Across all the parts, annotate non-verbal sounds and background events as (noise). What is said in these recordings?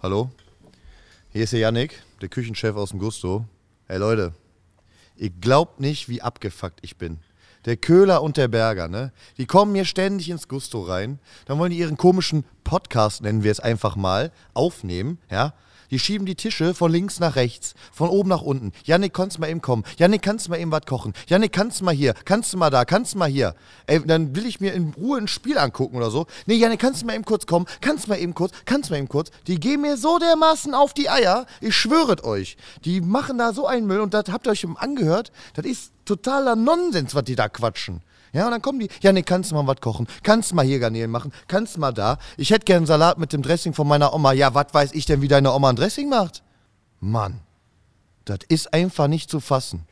Hallo? Hier ist der Yannick, der Küchenchef aus dem Gusto. Hey Leute, ihr glaubt nicht, wie abgefuckt ich bin. Der Köhler und der Berger, ne? Die kommen mir ständig ins Gusto rein. Dann wollen die ihren komischen Podcast, nennen wir es einfach mal, aufnehmen, ja? Die schieben die Tische von links nach rechts, von oben nach unten. Janik, kannst du mal eben kommen? Janik, kannst du mal eben was kochen? Janik, kannst du mal hier? Kannst du mal da? Kannst du mal hier? Ey, dann will ich mir in Ruhe ein Spiel angucken oder so. Nee, Janik, kannst du mal eben kurz kommen? Kannst du mal eben kurz? Kannst du mal eben kurz? Die gehen mir so dermaßen auf die Eier. Ich schwöret euch. Die machen da so einen Müll und das habt ihr euch angehört. Das ist totaler Nonsens, was die da quatschen. Ja, und dann kommen die, ja, nee, kannst du mal was kochen? Kannst du mal hier Garnelen machen? Kannst du mal da? Ich hätte gern Salat mit dem Dressing von meiner Oma. Ja, was weiß ich denn, wie deine Oma ein Dressing macht? Mann, das ist einfach nicht zu fassen.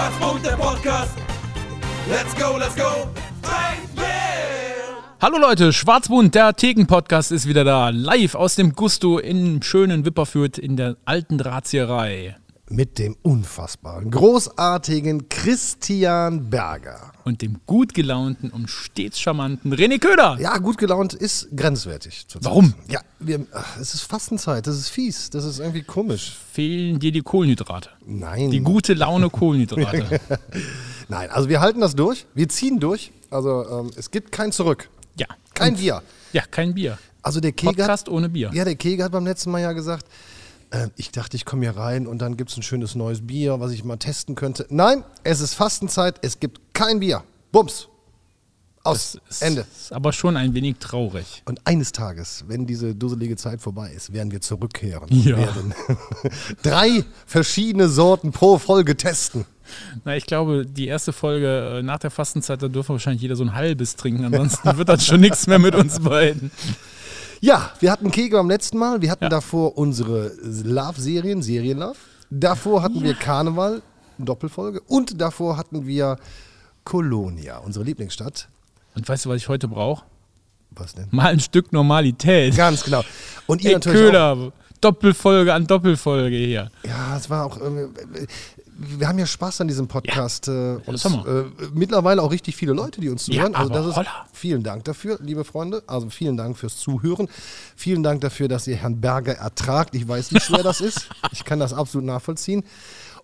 Schwarzmund, der Podcast. Let's go, let's go. Hallo Leute, Schwarzbund, der Theken-Podcast ist wieder da. Live aus dem Gusto in schönen Wipperfürth in der alten Drahtzieherei. Mit dem unfassbaren, großartigen Christian Berger. Und dem gut gelaunten und stets charmanten René Köder. Ja, gut gelaunt ist grenzwertig. Warum? Ja, wir, ach, es ist Fastenzeit, das ist fies, das ist irgendwie komisch. Fehlen dir die Kohlenhydrate. Nein. Die gute Laune Kohlenhydrate. (laughs) Nein, also wir halten das durch, wir ziehen durch. Also ähm, es gibt kein Zurück, ja. kein Bier. Ja, kein Bier. Also der Keger, Podcast ohne Bier. ja, der Keger hat beim letzten Mal ja gesagt, äh, ich dachte, ich komme hier rein und dann gibt es ein schönes neues Bier, was ich mal testen könnte. Nein, es ist Fastenzeit, es gibt kein Bier. Bums. Aus. Ist, Ende. Ist aber schon ein wenig traurig. Und eines Tages, wenn diese dusselige Zeit vorbei ist, werden wir zurückkehren Ja. und werden (laughs) drei verschiedene Sorten pro Folge testen. Na, ich glaube, die erste Folge äh, nach der Fastenzeit, da dürfen wahrscheinlich jeder so ein halbes trinken. Ansonsten wird das schon nichts mehr mit uns beiden. Ja, wir hatten Kegel beim letzten Mal. Wir hatten Ja. davor unsere Love-Serien, Serienlove. Davor hatten wir Karneval, Doppelfolge. Und davor hatten wir Kolonia, unsere Lieblingsstadt. Und weißt du, was ich heute brauche? Was denn? Mal ein Stück Normalität. Ganz genau. Und ihr Ey, natürlich auch. Köhler, Doppelfolge an Doppelfolge hier. Ja, es war auch. Wir haben ja Spaß an diesem Podcast. Äh, das und, wir. äh, mittlerweile auch richtig viele Leute, die uns Ja, zuhören. also aber das ist, holla. vielen Dank dafür, liebe Freunde. Also vielen Dank fürs Zuhören. Vielen Dank dafür, dass ihr Herrn Berger ertragt. Ich weiß, wie schwer das (laughs) ist. Ich kann das absolut nachvollziehen.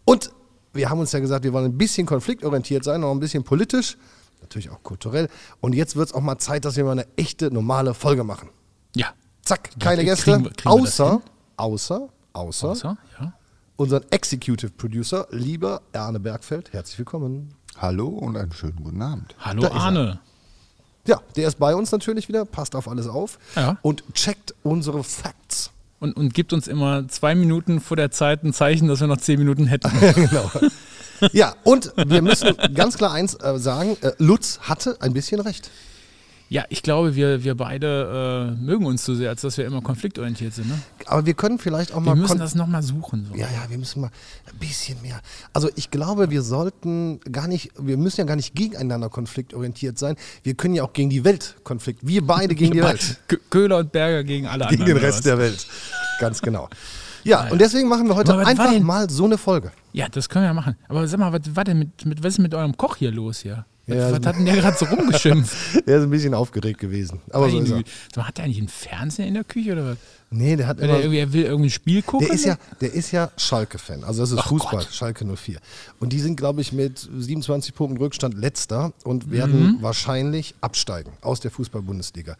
Und wir haben uns ja gesagt, wir wollen ein bisschen konfliktorientiert sein, auch ein bisschen politisch, natürlich auch kulturell. Und jetzt wird es auch mal Zeit, dass wir mal eine echte, normale Folge machen. Ja. Zack, keine kriegen Gäste. kriegen wir das außer, außer, außer, Außer, ja. Unseren Executive Producer, lieber Erne Bergfeld. Herzlich willkommen. Hallo und einen schönen guten Abend. Hallo Da. Arne. Ja, der ist bei uns natürlich wieder, passt auf alles auf Ja. und checkt unsere Facts. Und, und gibt uns immer zwei Minuten vor der Zeit ein Zeichen, dass wir noch zehn Minuten hätten. (laughs) genau. Ja, und wir müssen ganz klar eins äh, sagen, äh, Lutz hatte ein bisschen recht. Ja, ich glaube, wir, wir beide äh, mögen uns so sehr, als dass wir immer konfliktorientiert sind. Ne? Aber wir können vielleicht auch Wir mal... müssen kon- das nochmal suchen. So. ja, ja, wir müssen mal ein bisschen mehr. Also ich glaube, wir sollten gar nicht, wir müssen ja gar nicht gegeneinander konfliktorientiert sein. Wir können ja auch gegen die Welt konflikt. Wir beide gegen die (laughs) Welt. Kö- Köhler und Berger gegen alle Gegen anderen. den Rest der Welt. Ganz genau. Ja, und deswegen machen wir heute Aber einfach mal so eine Folge. Ja, das können wir ja machen. Aber sag mal, was war denn mit, mit, was ist mit eurem Koch hier los hier? Was, Ja, was hat denn der gerade so rumgeschimpft? (laughs) Der ist ein bisschen aufgeregt gewesen. Aber so ist er. Hat der eigentlich einen Fernseher in der Küche oder was? Nee, der hat Wenn immer, er, irgendwie, er will irgendwie ein Spiel gucken? der ist ja, der ist ja Schalke-Fan. Also das ist Ach Fußball, Gott. Schalke 04. Und die sind, glaube ich, mit 27 Punkten Rückstand letzter und werden wahrscheinlich absteigen aus der Fußball-Bundesliga.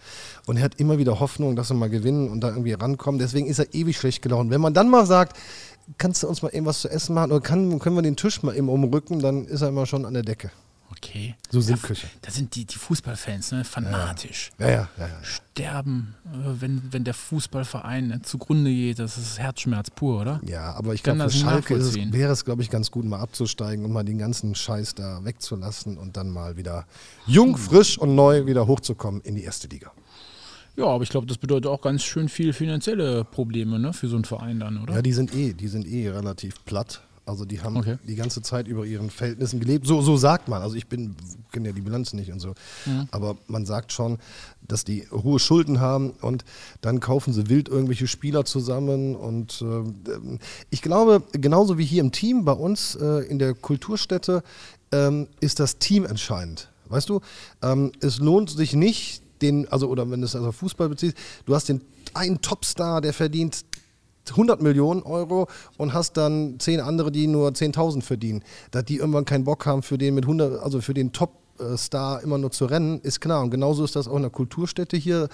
Und er hat immer wieder Hoffnung, dass sie mal gewinnen und da irgendwie rankommen. Deswegen ist er ewig schlecht gelaunt. Wenn man dann mal sagt, kannst du uns mal irgendwas zu essen machen oder kann, können wir den Tisch mal eben umrücken, dann ist er immer schon an der Decke. Okay. So Da- Sinnköche. Da sind die, die Fußballfans, ne? Fanatisch. Ja, ja, ja. ja. Sterben, äh, wenn, wenn der Fußballverein ne, zugrunde geht. Das ist Herzschmerz pur, oder? Ja, aber ich glaube, für Schalke es, wäre es, glaube ich, ganz gut, mal abzusteigen und mal den ganzen Scheiß da wegzulassen und dann mal wieder jung, frisch und neu wieder hochzukommen in die erste Liga. Ja, aber ich glaube, das bedeutet auch ganz schön viel finanzielle Probleme ne, für so einen Verein dann, oder? Ja, die sind eh, die sind eh relativ platt. Also die haben Okay. die ganze Zeit über ihren Verhältnissen gelebt. So, so sagt man. Also ich bin, kenne ja die Bilanz nicht und so. Aber man sagt schon, dass die hohe Schulden haben und dann kaufen sie wild irgendwelche Spieler zusammen. Und äh, ich glaube, genauso wie hier im Team, bei uns äh, in der Kulturstätte, ähm, ist das Team entscheidend. Weißt du, ähm, es lohnt sich nicht, den, also, oder wenn du es also auf Fußball beziehst, du hast den einen Topstar, der verdient 100 Millionen Euro und hast dann zehn andere, die nur 10.000 verdienen. Dass die irgendwann keinen Bock haben, für den mit 100, also für den Top-Star immer nur zu rennen, ist klar. Und genauso ist das auch in der Kulturstätte hier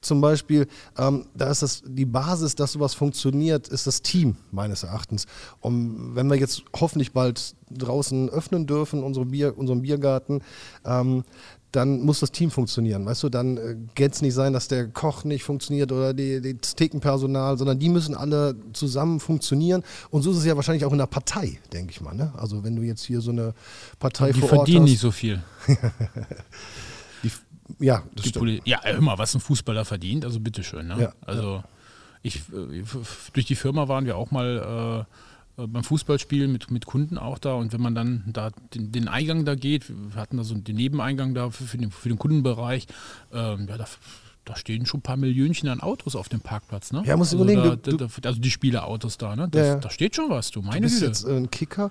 zum Beispiel. Ähm, da ist das die Basis, dass sowas funktioniert, ist das Team meines Erachtens. Und wenn wir jetzt hoffentlich bald draußen öffnen dürfen, unsere Bier, unseren Biergarten, ähm, dann muss das Team funktionieren. Weißt du, dann äh, geht es nicht sein, dass der Koch nicht funktioniert oder die, die das Thekenpersonal, sondern die müssen alle zusammen funktionieren. Und so ist es ja wahrscheinlich auch in der Partei, denke ich mal. Ne? Also wenn du jetzt hier so eine Partei Die vor Ort verdienen hast, nicht so viel. (laughs) die, ja, das Die stimmt. Poli ja, hör mal, was ein Fußballer verdient, also bitteschön. Ne? Ja, also ich, äh, durch die Firma waren wir auch mal äh, äh, beim Fußballspiel mit, mit Kunden auch da und wenn man dann da den, den Eingang da geht, wir hatten da so den Nebeneingang da für, für, den, für den Kundenbereich, ähm, ja, da, da stehen schon ein paar Millionchen an Autos auf dem Parkplatz. Ne? Ja, musst du also überlegen, da, du- da, also die Spielerautos da, ne? Da, Ja, ja. da steht schon was, du, Du meine bist Güte. jetzt äh, ein Kicker,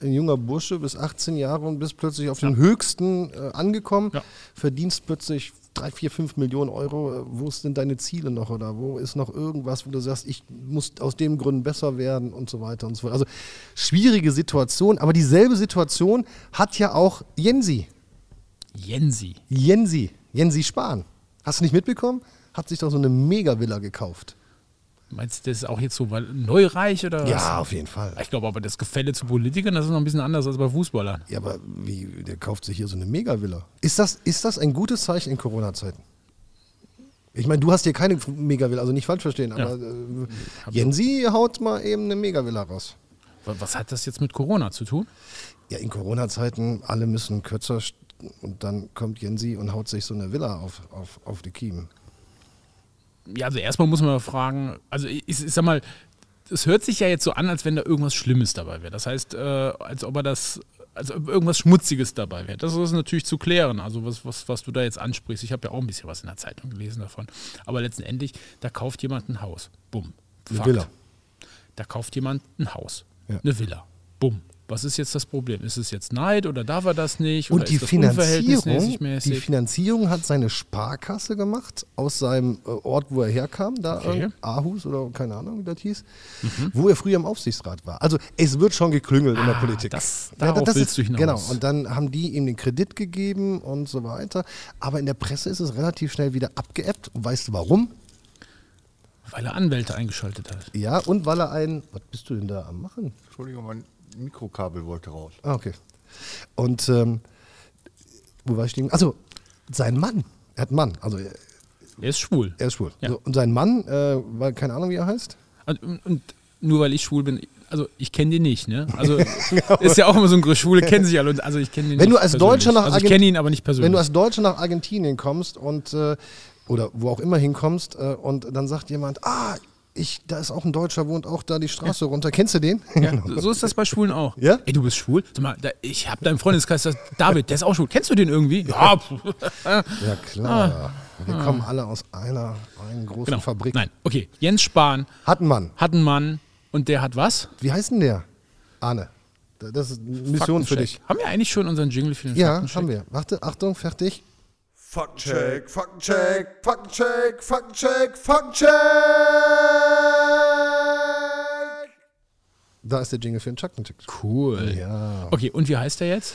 ein junger Bursche, bis 18 Jahre und bist plötzlich auf den höchsten äh, angekommen, Ja. verdienst plötzlich 3, 4, 5 Millionen Euro. Äh, Wo sind deine Ziele noch oder wo ist noch irgendwas, wo du sagst, ich muss aus dem Grund besser werden und so weiter und so fort. Also schwierige Situation, aber dieselbe Situation hat ja auch Jensi. Jensi. Jensi, Jensi Spahn. Hast du nicht mitbekommen? Hat sich doch so eine Mega-Villa gekauft. Meinst du, das ist auch jetzt so weil neureich oder was? Ja, auf jeden Fall. Ich glaube aber, das Gefälle zu Politikern, das ist noch ein bisschen anders als bei Fußballern. Ja, aber wie, der kauft sich hier so eine Megavilla. Ist das, ist das ein gutes Zeichen in Corona-Zeiten? Ich meine, du hast hier keine Megavilla, also nicht falsch verstehen, aber äh, Jensi haut mal eben eine Megavilla raus. Wa- Was hat das jetzt mit Corona zu tun? Ja, in Corona-Zeiten, alle müssen kürzer und dann kommt Jensi und haut sich so eine Villa auf, auf, auf die Kiemen. Ja, also erstmal muss man fragen, also ich, ich sag mal, es hört sich ja jetzt so an, als wenn da irgendwas Schlimmes dabei wäre. Das heißt, äh, als ob er das, als ob irgendwas Schmutziges dabei wäre. Das ist natürlich zu klären. Also was, was, was du da jetzt ansprichst. Ich habe ja auch ein bisschen was in der Zeitung gelesen davon. Aber letztendlich, da kauft jemand ein Haus. Bumm. Eine Fakt. Villa. Da kauft jemand ein Haus. Ja. Eine Villa. Bumm. Was ist jetzt das Problem? Ist es jetzt Neid oder darf er das nicht? Oder Und die ist das Finanzierung, die Finanzierung hat seine Sparkasse gemacht aus seinem äh, Ort, wo er herkam, da Okay. Mhm. Aarhus oder keine Ahnung, wie das hieß, wo er früher im Aufsichtsrat war. Also es wird schon geklüngelt in der Ah, Politik. das- darauf willst ist, du hinaus. Genau, und dann haben die ihm den Kredit gegeben und so weiter. Aber in der Presse ist es relativ schnell wieder abgeebbt. Und weißt du warum? Weil er Anwälte eingeschaltet hat. Ja, und weil er ein, was bist du denn da am machen? Entschuldigung, mein Mikrokabel wollte raus. Ah, okay. Und ähm, wo war ich stehen? Also sein Mann, er hat einen Mann, also er, Er ist schwul. er ist schwul. Ja. So, und sein Mann, äh, war keine Ahnung, wie er heißt. Und, und, und nur weil ich schwul bin, also ich kenne den nicht, ne? Also (laughs) ist ja auch immer so ein Gerücht, Schwule (laughs) kennen sich alle. Und, also ich kenne den Wenn nicht du als persönlich. Deutscher nach Also ich kenne ihn aber nicht persönlich. Wenn du als Deutscher nach Argentinien kommst und äh, oder wo auch immer hinkommst äh, und dann sagt jemand, ah, ich, da ist auch ein Deutscher, wohnt auch da die Straße runter. Kennst du den? ja, (laughs) so ist das bei Schwulen auch. Ja? Ey, du bist schwul? Sag mal, da, ich habe da im Freundeskreis, das David, der ist auch schwul. Kennst du den irgendwie? Ja, ja, klar. Wir kommen alle aus einer, einer großen Ah. genau. Fabrik. Nein, okay. Jens Spahn Hat einen Mann. hat einen Mann und der hat was? Wie heißt denn der? Arne. Das ist eine Mission für dich. Haben wir eigentlich schon unseren Jingle für den Ja, haben wir. Warte, Achtung, fertig. Faktencheck, Faktencheck, Faktencheck, Faktencheck, Faktencheck. Da ist der Jingle für den Chuck-Check. Cool. Ja. Okay, und wie heißt der jetzt?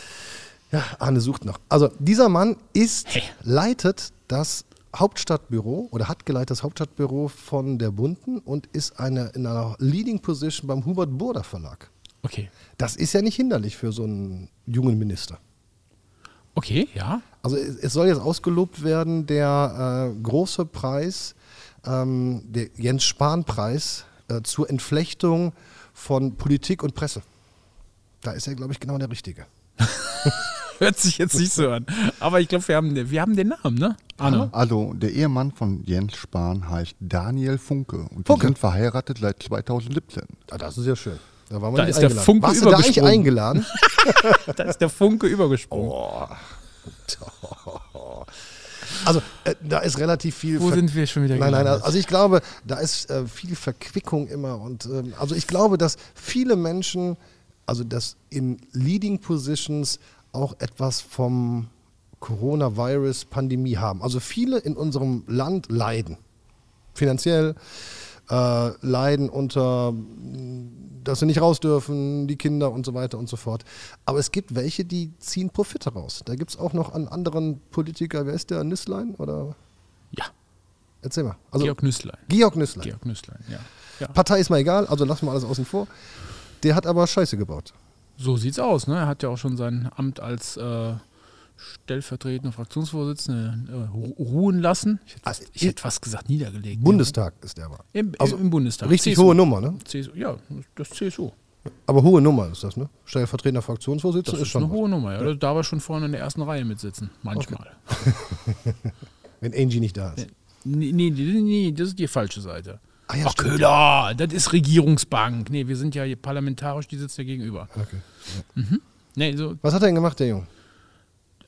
Ja, Arne sucht noch. Also dieser Mann ist, Hey. leitet das Hauptstadtbüro oder hat geleitet das Hauptstadtbüro von der Bunden und ist eine, in einer Leading Position beim Hubert Burda Verlag. Okay. Das ist ja nicht hinderlich für so einen jungen Minister. Okay, ja. Also es, es soll jetzt ausgelobt werden, der äh, große Preis, ähm, der Jens Spahn-Preis äh, zur Entflechtung von Politik und Presse. Da ist er, glaube ich, genau der Richtige. (laughs) Hört sich jetzt nicht so an. Aber ich glaube, wir haben, wir haben den Namen, ne? Arne. Also, der Ehemann von Jens Spahn heißt Daniel Funke und Funke. sind verheiratet seit 2017. Ah, das ist ja schön. Da war man Da nicht ist der eingeladen. Funke Warst du da eigentlich übergesprungen. eingeladen? (laughs) Da ist der Funke übergesprungen. Oh. (laughs) Also äh, da ist relativ viel. Wo Ver- sind wir schon wieder Nein, nein, also ich glaube, da ist äh, viel Verquickung immer und ähm, also ich glaube, dass viele Menschen, also das in Leading Positions auch etwas vom Coronavirus-Pandemie haben. Also viele in unserem Land leiden. Finanziell äh, leiden unter, dass sie nicht raus dürfen, die Kinder und so weiter und so fort. Aber es gibt welche, die ziehen Profit heraus. Da gibt es auch noch einen anderen Politiker, wer ist der, Nüsslein? Oder Ja, erzähl mal. Also, Georg Nüßlein. Georg Nüsslein. Georg Nüßlein, ja. ja. Partei ist mal egal, also lassen wir alles außen vor. Der hat aber Scheiße gebaut. So sieht's aus, ne? Er hat ja auch schon sein Amt als äh, stellvertretender Fraktionsvorsitzender äh, ru- ruhen lassen. Ich hätte, Ah, ich hätte fast gesagt, niedergelegt. Bundestag ist der aber. Ja. Im, Also Im Bundestag. Richtig CSU. hohe Nummer, ne? CSU, ja, das CSU. Aber hohe Nummer ist das, ne? Stellvertretender Das Fraktionsvorsitzender ist, ist schon eine was. hohe Nummer, ja. Da darf er schon vorne in der ersten Reihe mitsitzen. Manchmal. (laughs) Wenn Angie nicht da ist. Nee, nee, nee, nee, das ist die falsche Seite. Ah ja, Ach, stimmt. Köhler, das ist Regierungsbank. Nee, wir sind ja hier parlamentarisch, die sitzt ja gegenüber. Okay. Nee, so, Was hat er denn gemacht, der Junge?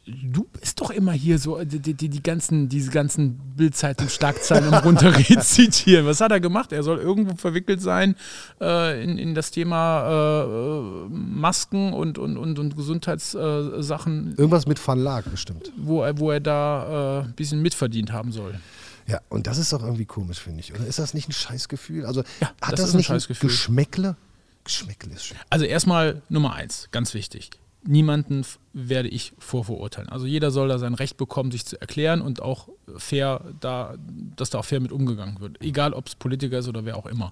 Du bist doch immer hier so, die, die, die ganzen, diese ganzen Bildzeitung-Schlagzeilen im runterrezitieren. (laughs) Was hat er gemacht? Er soll irgendwo verwickelt sein äh, in, in das Thema äh, Masken und, und, und, und Gesundheitssachen, Irgendwas mit Verlag bestimmt. wo, er, wo er da äh, ein bisschen mitverdient haben soll. Ja, und das ist doch irgendwie komisch, finde ich. Oder ist das nicht ein Scheißgefühl? Also Ja, hat das das, ist ein nicht Scheißgefühl. Geschmäckle? Geschmäckle ist schön. Also erstmal Nummer eins, ganz wichtig. Niemanden werde ich vorverurteilen. Also jeder soll da sein Recht bekommen, sich zu erklären und auch fair da, dass da auch fair mit umgegangen wird. Egal ob es Politiker ist oder wer auch immer.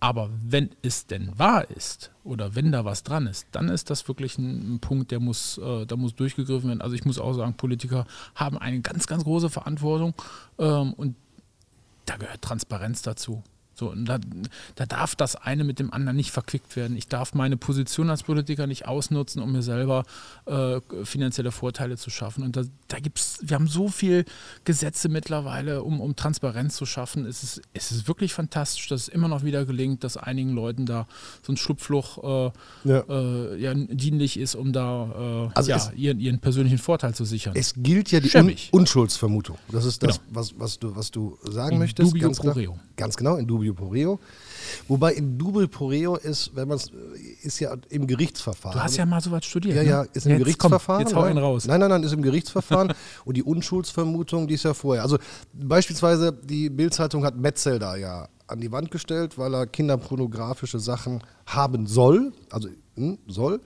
Aber wenn es denn wahr ist oder wenn da was dran ist, dann ist das wirklich ein, ein Punkt, der muss, äh, da muss durchgegriffen werden. Also ich muss auch sagen, Politiker haben eine ganz, ganz große Verantwortung ähm, und da gehört Transparenz dazu. So, und da, da darf das eine mit dem anderen nicht verquickt werden. Ich darf meine Position als Politiker nicht ausnutzen, um mir selber äh, finanzielle Vorteile zu schaffen. Und da, da gibt's, wir haben so viele Gesetze mittlerweile, um, um Transparenz zu schaffen. Es ist, es ist wirklich fantastisch, dass es immer noch wieder gelingt, dass einigen Leuten da so ein Schlupfloch äh, Ja. äh, ja, dienlich ist, um da äh, Also ja, ihren, ihren persönlichen Vorteil zu sichern. Es gilt ja die Un. Unschuldsvermutung. Das ist das, Genau. was, was, du, was du sagen In möchtest. dubio ganz klar. Ganz genau, in dubio pro reo. Wobei in dubio pro reo ist, wenn man es, ist ja im Gerichtsverfahren. du hast ja mal sowas studiert. Ja, ne? ja, ist im jetzt Gerichtsverfahren. Komm, jetzt hau ihn raus. Nein, nein, nein, ist im Gerichtsverfahren. (laughs) und die Unschuldsvermutung, die ist ja vorher. Also beispielsweise die Bild-Zeitung hat Metzelder ja an die Wand gestellt, weil er kinderpornografische Sachen haben soll. Also hm, soll.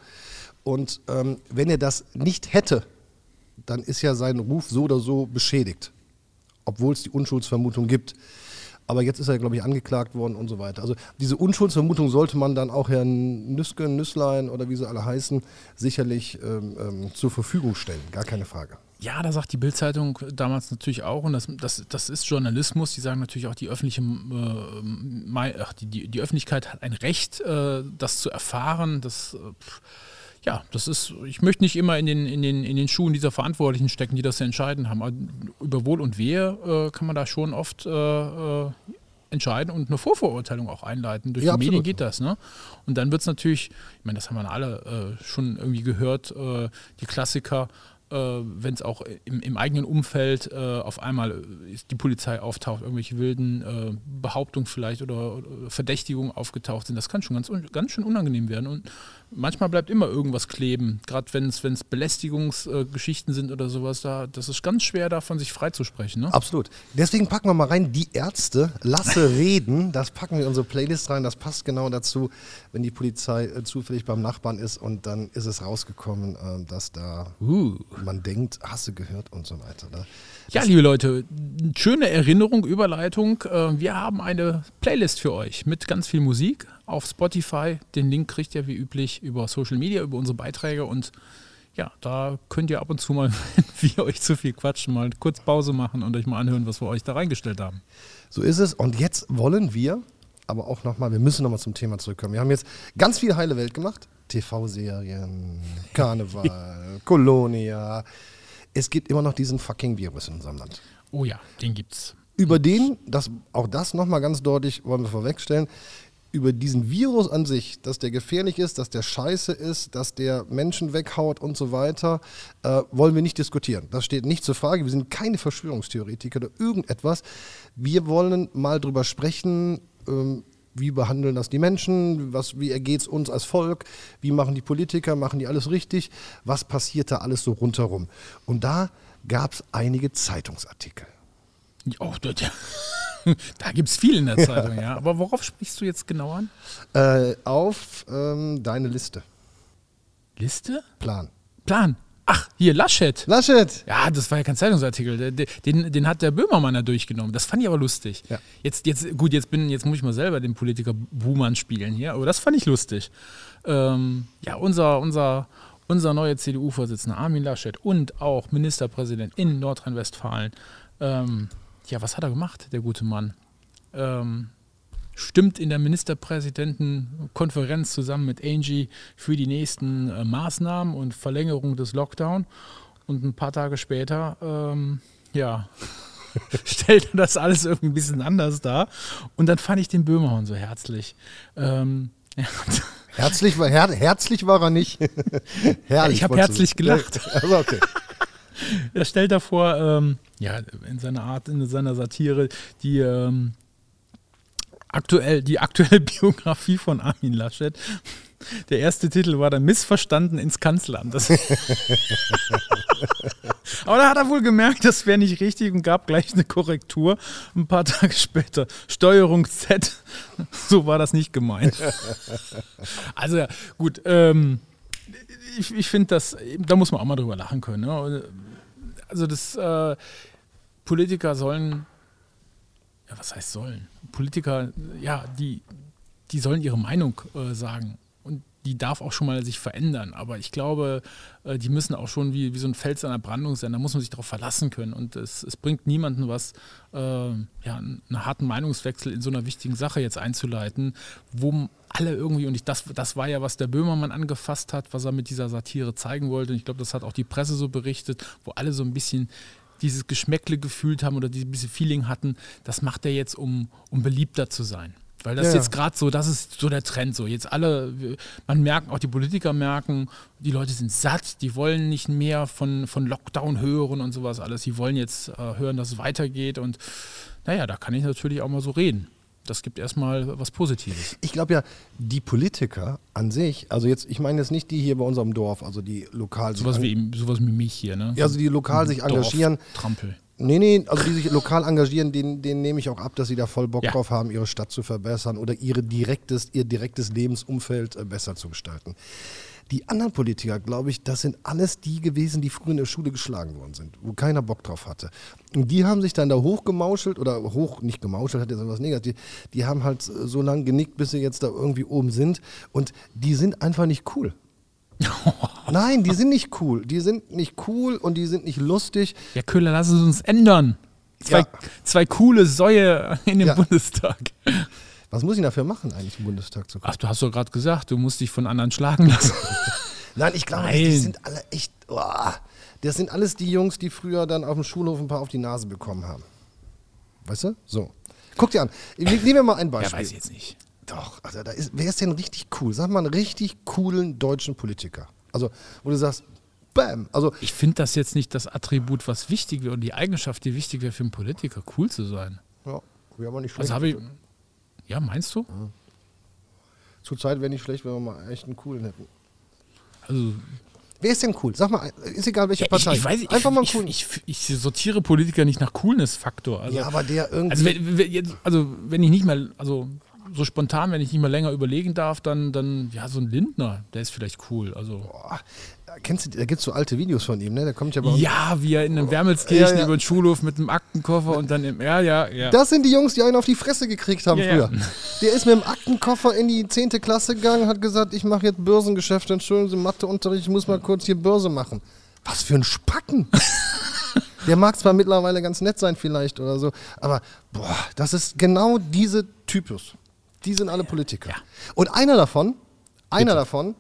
Und ähm, wenn er das nicht hätte, dann ist ja sein Ruf so oder so beschädigt. Obwohl es die Unschuldsvermutung gibt. Aber jetzt ist er, glaube ich, angeklagt worden und so weiter. Also diese Unschuldsvermutung sollte man dann auch Herrn Nüske, Nüsslein oder wie sie alle heißen, sicherlich ähm, ähm, zur Verfügung stellen. Gar keine Frage. Ja, da sagt die Bildzeitung damals natürlich auch, und das, das, das ist Journalismus, die sagen natürlich auch, die öffentliche, äh, die, die, die Öffentlichkeit hat ein Recht, äh, das zu erfahren. Das, äh, ja, das ist, ich möchte nicht immer in den, in, den, in den Schuhen dieser Verantwortlichen stecken, die das zu entscheiden haben. Aber über Wohl und Wehe äh, kann man da schon oft äh, äh, entscheiden und eine Vorverurteilung auch einleiten. Durch Ja, die Medien absolut. geht das. Ne? Und dann wird es natürlich, ich meine, das haben wir alle äh, schon irgendwie gehört, äh, die Klassiker, äh, wenn es auch im, im eigenen Umfeld äh, auf einmal die Polizei auftaucht, irgendwelche wilden äh, Behauptungen vielleicht oder, oder Verdächtigungen aufgetaucht sind, das kann schon ganz, ganz schön unangenehm werden. Und manchmal bleibt immer irgendwas kleben, gerade wenn es Belästigungsgeschichten sind oder sowas, da, das ist ganz schwer davon sich freizusprechen. Ne? Absolut. Deswegen packen wir mal rein, die Ärzte, lasse (laughs) reden. Das packen wir in unsere Playlist rein. Das passt genau dazu, wenn die Polizei äh, zufällig beim Nachbarn ist und dann ist es rausgekommen, äh, dass da Uh. man denkt, hast du gehört und so weiter. Ne? Ja, liebe Leute, schöne Erinnerung, Überleitung. Äh, Wir haben eine Playlist für euch mit ganz viel Musik auf Spotify. Den Link kriegt ihr wie üblich über Social Media, über unsere Beiträge und ja, da könnt ihr ab und zu mal, (laughs) wenn wir euch zu viel quatschen, mal kurz Pause machen und euch mal anhören, was wir euch da reingestellt haben. So ist es. Und jetzt wollen wir, aber auch nochmal, wir müssen nochmal zum Thema zurückkommen. Wir haben jetzt ganz viel heile Welt gemacht. TV-Serien, (laughs) Karneval, Kolonia. Es gibt immer noch diesen fucking Virus in unserem Land. Oh ja, den gibt's. Über den, das, auch das nochmal ganz deutlich wollen wir vorwegstellen, über diesen Virus an sich, dass der gefährlich ist, dass der scheiße ist, dass der Menschen weghaut und so weiter, äh, wollen wir nicht diskutieren. Das steht nicht zur Frage. Wir sind keine Verschwörungstheoretiker oder irgendetwas. Wir wollen mal drüber sprechen, ähm, wie behandeln das die Menschen, was, wie ergeht es uns als Volk, wie machen die Politiker, machen die alles richtig, was passiert da alles so rundherum. Und da gab es einige Zeitungsartikel. Oh, das, ja. (laughs) da gibt es viel in der Zeitung, ja. Aber worauf sprichst du jetzt genau an? Äh, auf ähm, deine Liste. Liste? Plan. Plan. Ach, hier, Laschet. Laschet! Ja, das war ja kein Zeitungsartikel. Den, den hat der Böhmermann ja durchgenommen. Das fand ich aber lustig. Ja. Jetzt, jetzt, gut, jetzt, bin, jetzt muss ich mal selber den Politiker Buhmann spielen hier, aber das fand ich lustig. Ähm, ja, unser, unser, unser neuer CDU-Vorsitzender Armin Laschet und auch Ministerpräsident in Nordrhein-Westfalen. Ähm, ja, was hat er gemacht, der gute Mann? Ähm, stimmt in der Ministerpräsidentenkonferenz zusammen mit Angie für die nächsten äh, Maßnahmen und Verlängerung des Lockdown. Und ein paar Tage später, ähm, ja, (laughs) stellt er das alles irgendwie ein bisschen anders dar. Und dann fand ich den Böhmerhorn so herzlich. Ähm, (laughs) ja, Herzlich war, her, herzlich war er nicht. (laughs) Herrlich. Ich hab wolltest du- herzlich gelacht. Also okay. (laughs) er stellt davor, ähm, ja, in seiner Art, in seiner Satire, die ähm, aktuell, die aktuelle (laughs) Biografie von Armin Laschet. Der erste Titel war dann Missverstanden ins Kanzleramt. (laughs) Aber da hat er wohl gemerkt, das wäre nicht richtig und gab gleich eine Korrektur. Ein paar Tage später Steuerung Z. So war das nicht gemeint. Also ja, gut, ähm, ich, ich finde das, da muss man auch mal drüber lachen können. Ne? Also das äh, Politiker sollen, ja was heißt sollen? Politiker, ja, die, die sollen ihre Meinung äh, sagen. Die darf auch schon mal sich verändern. Aber ich glaube, äh, die müssen auch schon wie, wie so ein Fels an der Brandung sein. Da muss man sich darauf verlassen können. Und es, es bringt niemandem was, äh, ja, einen harten Meinungswechsel in so einer wichtigen Sache jetzt einzuleiten, wo alle irgendwie, und ich, das, das war ja, was der Böhmermann angefasst hat, was er mit dieser Satire zeigen wollte. Und ich glaube, das hat auch die Presse so berichtet, wo alle so ein bisschen dieses Geschmäckle gefühlt haben oder dieses bisschen Feeling hatten, das macht er jetzt, um, um beliebter zu sein. Weil das Ja. jetzt gerade so, das ist so der Trend so. Jetzt alle, man merkt, auch die Politiker merken, die Leute sind satt, die wollen nicht mehr von, von Lockdown hören und sowas alles. Die wollen jetzt äh, hören, dass es weitergeht und naja, da kann ich natürlich auch mal so reden. Das gibt erstmal was Positives. Ich glaube ja, die Politiker an sich, also jetzt, ich meine jetzt nicht die hier bei unserem Dorf, also die lokal Sowas wie, sowas wie mich hier, ne? Ja, also die lokal sich engagieren. Trampel. Nee, nee, also die sich lokal engagieren, denen, denen nehme ich auch ab, dass sie da voll Bock Ja. drauf haben, ihre Stadt zu verbessern oder ihre direktes, ihr direktes Lebensumfeld äh, besser zu gestalten. Die anderen Politiker, glaube ich, das sind alles die gewesen, die früher in der Schule geschlagen worden sind, wo keiner Bock drauf hatte. Und die haben sich dann da hochgemauschelt oder hoch, nicht gemauschelt, hat jetzt etwas Negatives, die, die haben halt so lange genickt, bis sie jetzt da irgendwie oben sind und die sind einfach nicht cool. (laughs) Nein, die sind nicht cool. Die sind nicht cool und die sind nicht lustig. Ja, Köhler, lass es uns ändern. Zwei, Ja. zwei coole Säue in den Ja. Bundestag. Was muss ich dafür machen, eigentlich im Bundestag zu kommen? Ach, du hast doch gerade gesagt, du musst dich von anderen schlagen lassen. (laughs) Nein, ich glaube, die sind alle echt. Oh, das sind alles die Jungs, die früher dann auf dem Schulhof ein paar auf die Nase bekommen haben. Weißt du? So. Guck dir an. Ich- Nehmen wir mal ein Ja, Beispiel. weiß ich jetzt nicht. Doch, also da ist, wer ist denn richtig cool? Sag mal einen richtig coolen deutschen Politiker. Also, wo du sagst, bam. Also, Ich finde das jetzt nicht das Attribut, was wichtig wäre und die Eigenschaft, die wichtig wäre für einen Politiker, cool zu sein. ja, wäre aber nicht schlecht. Also ich. Ja, meinst du? Zurzeit wäre nicht schlecht, wenn wir mal echt einen coolen hätten. Also, Wer ist denn cool? Sag mal, ist egal welche ja, Partei. ich weiß, ich, Einfach mal ich, cool. ich, ich, sortiere Politiker nicht nach Coolness-Faktor. Also, ja, aber der irgendwie. also, wenn, also, wenn ich nicht mehr, also so spontan, wenn ich nicht mehr länger überlegen darf, dann, dann ja, so ein Lindner, der ist vielleicht cool. Also. Boah, kennst du, da gibt es so alte Videos von ihm, ne? Der kommt ja bei uns. Ja, wie er in einem Wermelskirchen Ja, ja. über den Schulhof mit einem Aktenkoffer und dann im. Ja, ja, ja. Das sind die Jungs, die einen auf die Fresse gekriegt haben früher. Der ist mit dem Aktenkoffer in die 10. Klasse gegangen, hat gesagt, ich mache jetzt Börsengeschäfte, entschuldigen Sie, Matheunterricht, ich muss mal kurz hier Börse machen. Was für ein Spacken. (laughs) Der mag zwar mittlerweile ganz nett sein vielleicht oder so, aber boah, das ist genau diese Typus. Die sind alle Politiker. Ja. Und einer davon, einer davon,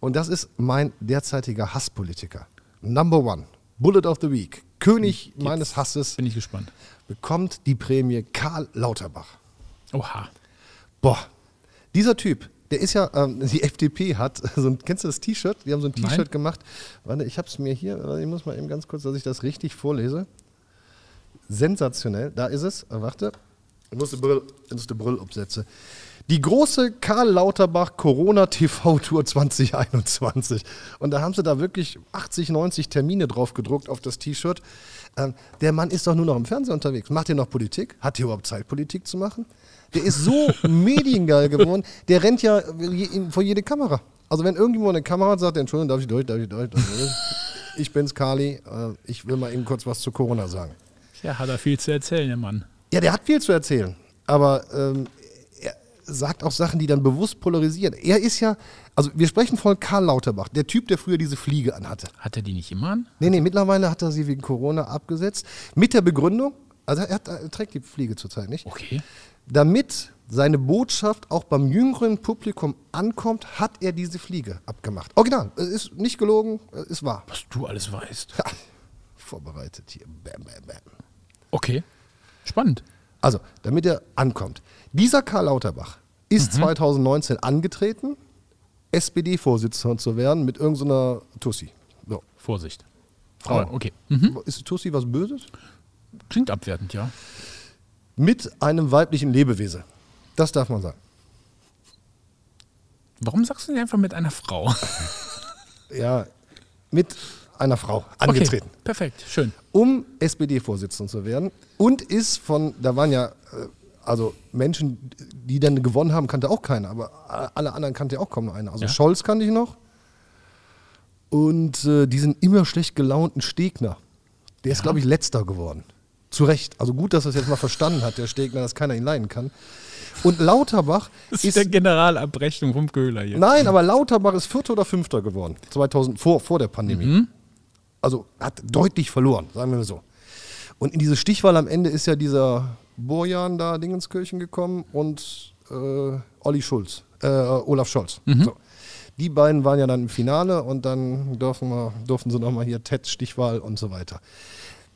und das ist mein derzeitiger Hasspolitiker. Number one, Bullet of the Week, König meines Hasses, Bin ich gespannt. bekommt die Prämie Karl Lauterbach. Oha. Boah, Dieser Typ, der ist ja, ähm, die FDP hat, (laughs) so ein, kennst du das T-Shirt? Die haben so ein. T-Shirt gemacht. Warte, ich habe es mir hier, ich muss mal eben ganz kurz, dass ich das richtig vorlese. Sensationell, da ist es. Warte, ich muss die Brille, muss die Brille absetzen. Die große Karl Lauterbach Corona TV Tour 2021. Und da haben sie da wirklich 80, 90 Termine drauf gedruckt auf das T-Shirt. Ähm, der Mann ist doch nur noch im Fernsehen unterwegs. Macht er noch Politik? Hat er überhaupt Zeit, Politik zu machen? Der ist so (laughs) mediengeil geworden, der rennt ja vor jede Kamera. Also wenn irgendjemand eine Kamera hat, sagt er, Entschuldigung, darf ich durch, darf ich durch? Darf ich durch? Ich bin's, Kali. Äh, Ich will mal eben kurz was zu Corona sagen. Ja, hat er viel zu erzählen, der Mann. Ja, der hat viel zu erzählen. Aber ähm, er sagt auch Sachen, die dann bewusst polarisieren. Er ist ja, also wir sprechen von Karl Lauterbach, der Typ, der früher diese Fliege anhatte. Hat er die nicht immer an? Nee, nee, mittlerweile hat er sie wegen Corona abgesetzt. Mit der Begründung, also er, hat, er trägt die Fliege zurzeit nicht, Okay. damit seine Botschaft auch beim jüngeren Publikum ankommt, hat er diese Fliege abgemacht. Original, es ist nicht gelogen, es ist wahr. Was du alles weißt. Ha, vorbereitet hier. Bam, bam, bam. Okay. Spannend. Also, damit er ankommt. Dieser Karl Lauterbach ist 2019 angetreten, SPD-Vorsitzender zu werden mit irgendeiner Tussi. So. Vorsicht. Frau. Aber okay. Mhm. Ist Tussi was Böses? Klingt abwertend, ja. Mit einem weiblichen Lebewesen. Das darf man sagen. Warum sagst du nicht einfach mit einer Frau? Ja, mit einer Frau angetreten. Okay, perfekt, schön. um SPD-Vorsitzender zu werden und ist von, da waren ja, äh, also Menschen, die dann gewonnen haben, kannte auch keiner, aber alle anderen kannte auch kaum einer. Also Ja. Scholz kannte ich noch und äh, diesen immer schlecht gelaunten Stegner, der ist, glaube ich, letzter geworden. Zu Recht. Also gut, dass er es jetzt mal verstanden hat, der Stegner, dass keiner ihn leiden kann. Und Lauterbach Das ist, ist der Generalabrechnung vom Köhler hier. nein, aber Lauterbach ist Vierter oder Fünfter geworden, 2000, vor, vor der Pandemie also hat deutlich verloren, sagen wir mal so. Und in diese Stichwahl am Ende ist ja dieser Borjan da Dingenskirchen gekommen und äh, Olli Schulz, äh, Olaf Scholz. So. Die beiden waren ja dann im Finale und dann dürfen wir, durften sie nochmal hier TED, Stichwahl und so weiter.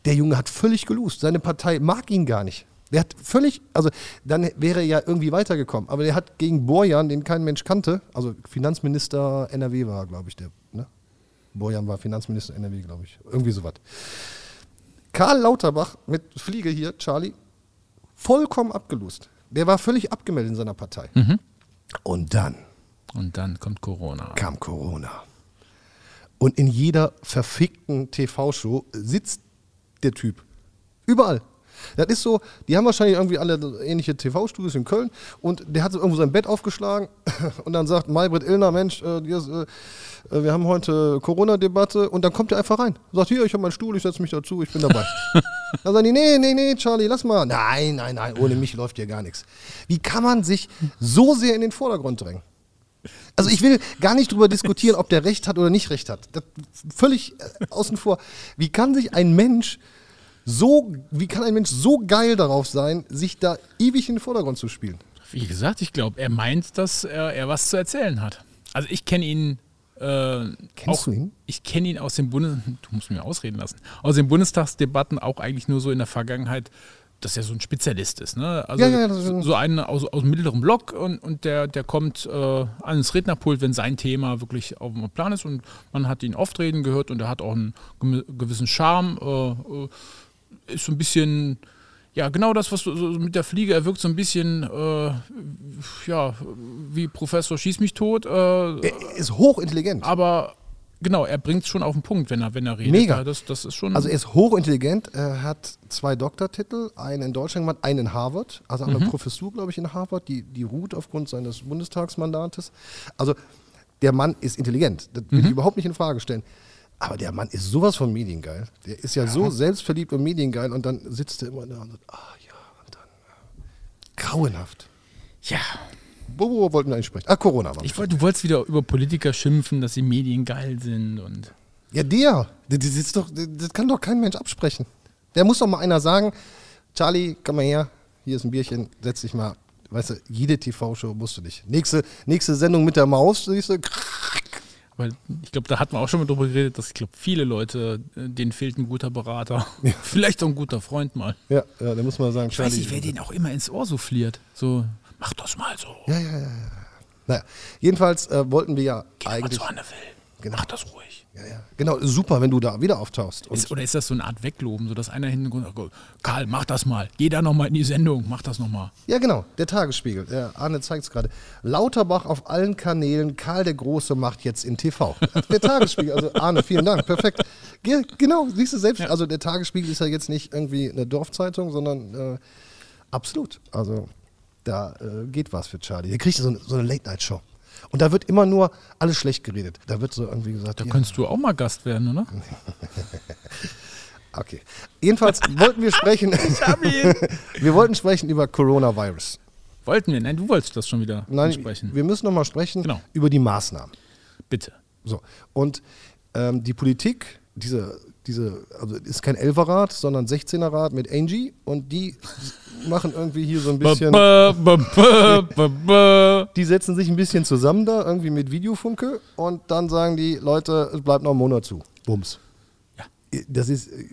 Der Junge hat völlig gelust. Seine Partei mag ihn gar nicht. Der hat völlig, also dann wäre er ja irgendwie weitergekommen. Aber der hat gegen Borjan, den kein Mensch kannte, also Finanzminister NRW war, glaube ich, der, ne? Borjan war Finanzminister NRW, glaube ich. Irgendwie sowas. Karl Lauterbach mit Fliege hier, Charlie, vollkommen abgelust. Der war völlig abgemeldet in seiner Partei. Und dann Und dann kommt Corona. kam Corona. Und in jeder verfickten TV-Show sitzt der Typ. Überall. Das ist so, die haben wahrscheinlich irgendwie alle ähnliche TV-Studios in Köln und der hat so irgendwo sein Bett aufgeschlagen (laughs) und dann sagt Maybrit Illner, Mensch, äh, ist, äh, äh, wir haben heute Corona-Debatte und dann kommt er einfach rein. Sagt, hier, ich habe meinen Stuhl, ich setze mich dazu, ich bin dabei. (laughs) dann sagen die, nee, nee, nee, Charlie, lass mal. Nein, nein, nein, ohne mich läuft hier gar nichts. Wie kann man sich so sehr in den Vordergrund drängen? Also ich will gar nicht drüber diskutieren, ob der Recht hat oder nicht Recht hat. Das völlig äh, außen vor. Wie kann sich ein Mensch so, wie kann ein Mensch so geil darauf sein, sich da ewig in den Vordergrund zu spielen? Wie gesagt, ich glaube, er meint, dass er, er was zu erzählen hat. Also ich kenne ihn. Äh, Kennst auch, du ihn? Ich kenne ihn aus den Bundes... Du musst mir ausreden lassen. Aus den Bundestagsdebatten auch eigentlich nur so in der Vergangenheit, dass er so ein Spezialist ist. Ne? Also Ja, ja, ein- so einen aus, aus dem mittleren Block und, und der, der kommt äh, ans Rednerpult, wenn sein Thema wirklich auf dem Plan ist und man hat ihn oft reden gehört und er hat auch einen gewissen Charme. Äh, äh, ist so ein bisschen, ja, genau das, was du so mit der Fliege, er wirkt so ein bisschen, äh, ja, wie Professor Schieß mich tot, äh, Er ist hochintelligent. aber genau, er bringt es schon auf den Punkt, wenn er, wenn er redet. Mega. Ja, das, das ist schon. Also er ist hochintelligent, er hat zwei Doktortitel, einen in Deutschland gemacht, einen in Harvard, also auch eine Professur, glaube ich, in Harvard, die, die ruht aufgrund seines Bundestagsmandates. Also der Mann ist intelligent, das will ich überhaupt nicht in Frage stellen. Aber der Mann ist sowas von mediengeil. Der ist ja, so selbstverliebt und mediengeil und dann sitzt er immer da und sagt, ah ja, und dann äh, grauenhaft. ja, Worüber wollten wir eigentlich sprechen? Ah, Corona war. ich wollte, du wolltest wieder über Politiker schimpfen, dass sie mediengeil sind und. Ja, der. Das, ist doch, das kann doch kein Mensch absprechen. Der muss doch mal einer sagen, Charlie, komm mal her, hier ist ein Bierchen, setz dich mal. Weißt du, jede TV-Show musst du nicht. Nächste, nächste Sendung mit der Maus, siehst du, Weil ich glaube, da hatten wir auch schon mal drüber geredet, dass ich glaube, viele Leute, äh, denen fehlt ein guter Berater. (laughs) Vielleicht auch ein guter Freund mal. ja, ja, da muss man sagen, Ich weiß nicht, wer den auch immer ins Ohr souffliert. So, mach das mal so. Ja, ja, ja. ja. Naja, jedenfalls äh, wollten wir ja Geh mal eigentlich. zu Anne Will. Genau. Mach das ruhig. Ja, ja. Genau, super, wenn du da wieder auftauchst. Ist, oder ist das so eine Art Wegloben, so dass einer hinten sagt, "Oh, Karl, mach das mal. Geh da nochmal in die Sendung, mach das nochmal. Ja, genau, der Tagesspiegel. Der Arne zeigt es gerade. Lauterbach auf allen Kanälen, Karl der Große macht jetzt in TV. Der Tagesspiegel, also Arne, vielen Dank, perfekt. Ge genau, siehst du selbst, also der Tagesspiegel ist ja jetzt nicht irgendwie eine Dorfzeitung, sondern äh, absolut. Also da äh, geht was für Charlie. Der kriegt so eine, so eine Late-Night-Show. Und da wird immer nur alles schlecht geredet. Da wird so irgendwie gesagt, Da ja, könntest du auch mal Gast werden, oder? (laughs) okay. Jedenfalls wollten wir sprechen, (laughs) (laughs) wir wollten sprechen über Coronavirus. Wollten wir? Nein, du wolltest das schon wieder Nein, sprechen. wir müssen noch mal sprechen Genau. über die Maßnahmen. Bitte. So. Und ähm, die Politik, diese, diese, also ist kein Elferrad, sondern 16er-Rad mit Angie und die machen irgendwie hier so ein bisschen, die setzen sich ein bisschen zusammen da, irgendwie mit Videofunke und dann sagen die Leute, es bleibt noch ein Monat zu. Bums. Ja. Das ist, äh,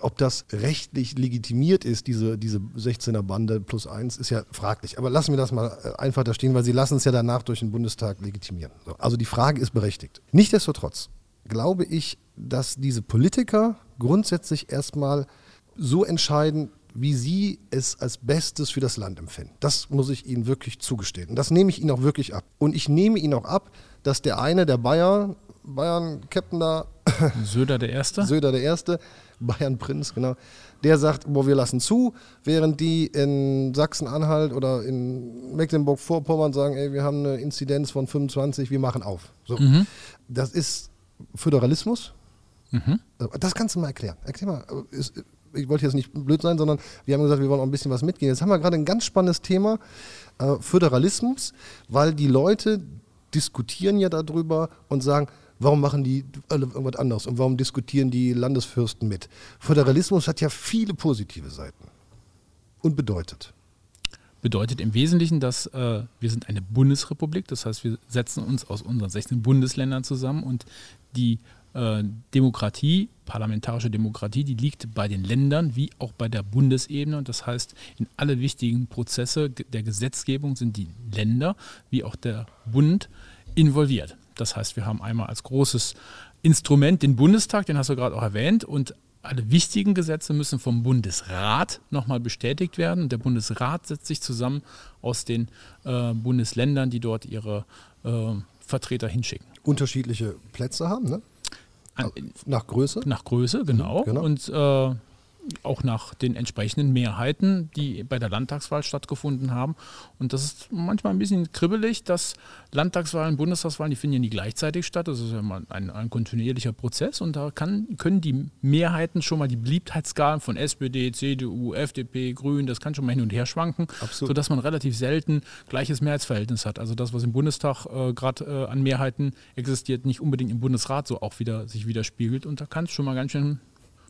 ob das rechtlich legitimiert ist, diese, diese 16er-Bande plus eins, ist ja fraglich. Aber lassen wir das mal äh, einfach da stehen, weil sie lassen es ja danach durch den Bundestag legitimieren. So. Also die Frage ist berechtigt. Nichtsdestotrotz glaube ich, dass diese Politiker grundsätzlich erstmal so entscheiden, wie sie es als Bestes für das Land empfinden. Das muss ich ihnen wirklich zugestehen. Und das nehme ich ihnen auch wirklich ab. Und ich nehme ihnen auch ab, dass der eine, der Bayern, Bayern-Captain da, (laughs) Söder der Erste? Söder der Erste, Bayern-Prinz, genau, der sagt, boah, wir lassen zu, während die in Sachsen-Anhalt oder in Mecklenburg-Vorpommern sagen, ey, wir haben eine Inzidenz von 25, wir machen auf. So. Das ist Föderalismus. Das kannst du mal erklären. Erklär mal. Ist, ich wollte jetzt nicht blöd sein, sondern wir haben gesagt, wir wollen auch ein bisschen was mitgehen. Jetzt haben wir gerade ein ganz spannendes Thema, äh, Föderalismus, weil die Leute diskutieren ja darüber und sagen, warum machen die alle irgendwas anderes und warum diskutieren die Landesfürsten mit? Föderalismus hat ja viele positive Seiten und bedeutet. Bedeutet im Wesentlichen, dass äh, wir sind eine Bundesrepublik, das heißt, wir setzen uns aus unseren 16 Bundesländern zusammen und die äh, Demokratie, parlamentarische Demokratie, die liegt bei den Ländern wie auch bei der Bundesebene und das heißt, in alle wichtigen Prozesse der Gesetzgebung sind die Länder wie auch der Bund involviert. Das heißt, wir haben einmal als großes Instrument den Bundestag, den hast du gerade auch erwähnt, und alle wichtigen Gesetze müssen vom Bundesrat nochmal bestätigt werden. Der Bundesrat setzt sich zusammen aus den äh, Bundesländern, die dort ihre äh, Vertreter hinschicken. Unterschiedliche Plätze haben, ne? An, Nach Größe. nach Größe, genau. genau. Und äh, auch nach den entsprechenden Mehrheiten, die bei der Landtagswahl stattgefunden haben. Und das ist manchmal ein bisschen kribbelig, dass Landtagswahlen, Bundestagswahlen, die finden ja nie gleichzeitig statt. Das ist ja mal ein, ein kontinuierlicher Prozess und da kann, können die Mehrheiten schon mal die Beliebtheitsskalen von SPD, CDU, FDP, Grünen, das kann schon mal hin und her schwanken, Absolut. sodass man relativ selten gleiches Mehrheitsverhältnis hat. Also das, was im Bundestag äh, gerade äh, an Mehrheiten existiert, nicht unbedingt im Bundesrat so auch wieder sich widerspiegelt. Und da kann es schon mal ganz schön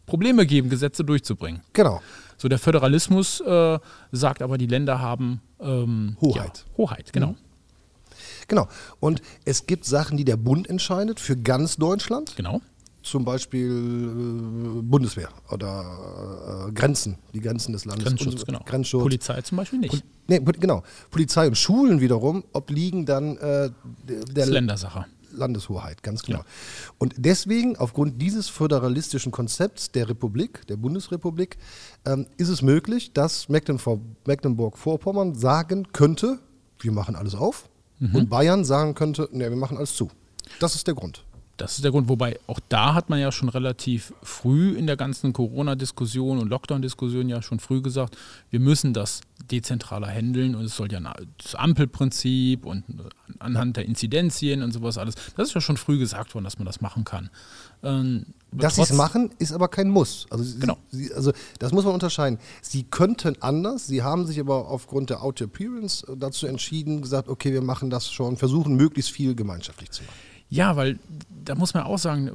Probleme geben, Gesetze durchzubringen. Genau. So der Föderalismus äh, sagt aber, die Länder haben ähm, Hoheit. Ja, Hoheit, genau. Genau. Und es gibt Sachen, die der Bund entscheidet für ganz Deutschland. Genau. Zum Beispiel äh, Bundeswehr oder äh, Grenzen, die Grenzen des Landes. Grenzschutz, Und- genau. Grenzschutz. Polizei zum Beispiel nicht. Nee, Pol- genau. Polizei und Schulen wiederum obliegen dann äh, der das ist Ländersache. Landeshoheit, ganz genau. Ja. Und deswegen, aufgrund dieses föderalistischen Konzepts der Republik, der Bundesrepublik, ähm, ist es möglich, dass Mecklenburg- Mecklenburg-Vorpommern sagen könnte, wir machen alles auf, Mhm. und Bayern sagen könnte, nee, wir machen alles zu. Das ist der Grund. Das ist der Grund, wobei auch da hat man ja schon relativ früh in der ganzen Corona-Diskussion und Lockdown-Diskussion ja schon früh gesagt, wir müssen das dezentraler handeln und es soll ja das Ampelprinzip und anhand der Inzidenzien und sowas alles. Das ist ja schon früh gesagt worden, dass man das machen kann. Ähm, Dass sie es machen, ist aber kein Muss. Also, sie, Genau. sie, also das muss man unterscheiden. Sie könnten anders, sie haben sich aber aufgrund der Outer Appearance dazu entschieden, gesagt, okay, wir machen das schon, versuchen möglichst viel gemeinschaftlich zu machen. Ja, weil da muss man auch sagen,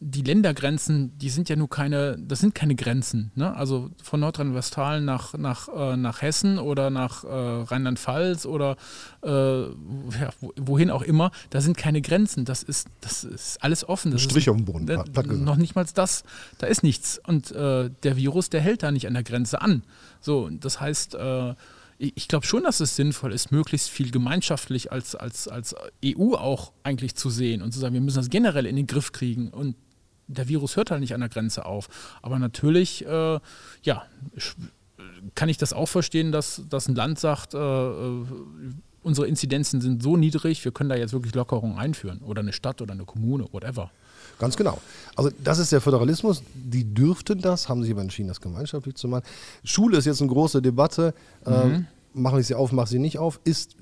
die Ländergrenzen, die sind ja nur keine, das sind keine Grenzen. Ne? Also von Nordrhein-Westfalen nach, nach, äh, nach Hessen oder nach äh, Rheinland-Pfalz oder äh, ja, wo- wohin auch immer, da sind keine Grenzen. Das ist, das ist alles offen. Das Strich ist, auf dem Boden, platt gesagt. Noch nicht mal das, da ist nichts. Und äh, der Virus, der hält da nicht an der Grenze an. So, das heißt, äh, ich, glaube schon, dass es sinnvoll ist, möglichst viel gemeinschaftlich als, als, als EU auch eigentlich zu sehen und zu sagen, wir müssen das generell in den Griff kriegen. Und der Virus hört halt nicht an der Grenze auf. Aber natürlich, äh, ja, kann ich das auch verstehen, dass, dass ein Land sagt, äh, äh, unsere Inzidenzen sind so niedrig, wir können da jetzt wirklich Lockerungen einführen. Oder eine Stadt oder eine Kommune, whatever. Ganz genau. Also das ist der Föderalismus. Die dürften das, haben sich aber entschieden, das gemeinschaftlich zu machen. Schule ist jetzt eine große Debatte. Ähm, machen sie auf, machen sie nicht auf. Ist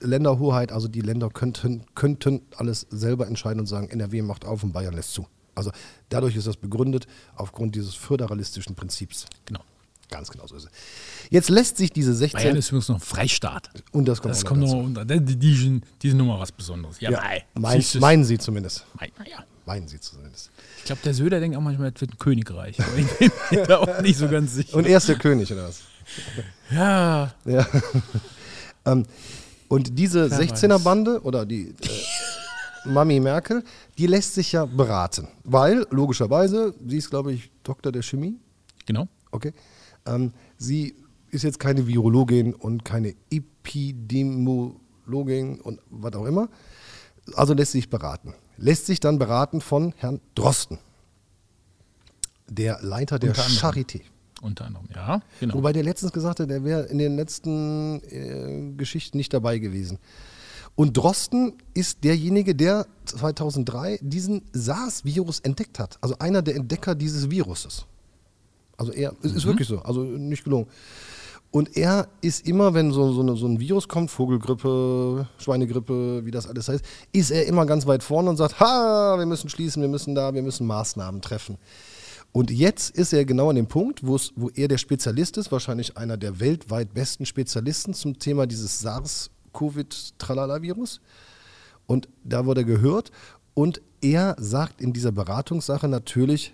Länderhoheit, also die Länder könnten, könnten alles selber entscheiden und sagen, NRW macht auf und Bayern lässt zu. Also dadurch ist das begründet aufgrund dieses föderalistischen Prinzips. Genau. Ganz genau so ist es. Jetzt lässt sich diese 16 Bayern ist übrigens noch ein Freistaat. und das kommt, Das auch kommt noch noch dazu. unter. Die, die, sind- die sind nochmal was Besonderes. Ja, Ja, mei. mein, meinen sie zumindest. Mei, naja. Meinen sie zumindest. Ich glaube, der Söder denkt auch manchmal, es wird ein Königreich. (laughs) Aber ich bin mir da auch nicht so ganz sicher. Und er ist der König, oder was? ja, Ja. (laughs) ähm, und diese Wer 16er-Bande oder die äh, Mami Merkel, die lässt sich ja beraten. Weil, logischerweise, sie ist, glaube ich, Doktor der Chemie. genau. Okay. Ähm, sie ist jetzt keine Virologin und keine Epidemiologin und was auch immer. Also lässt sich beraten. Lässt sich dann beraten von Herrn Drosten, der Leiter der Unter. Charité. Unter anderem, ja, genau. Wobei der letztens gesagt hat, der wäre in den letzten äh, Geschichten nicht dabei gewesen. Und Drosten ist derjenige, der 2003 diesen SARS-Virus entdeckt hat. Also einer der Entdecker dieses Viruses. Also er, es ist wirklich so, also nicht gelungen. Und er ist immer, wenn so, so, eine, so ein Virus kommt, Vogelgrippe, Schweinegrippe, wie das alles heißt, ist er immer ganz weit vorne und sagt, ha, wir müssen schließen, wir müssen da, wir müssen Maßnahmen treffen. Und jetzt ist er genau an dem Punkt, wo er der Spezialist ist, wahrscheinlich einer der weltweit besten Spezialisten zum Thema dieses SARS-CoV-Tralala-Virus. Und da wurde er gehört. Und er sagt in dieser Beratungssache natürlich,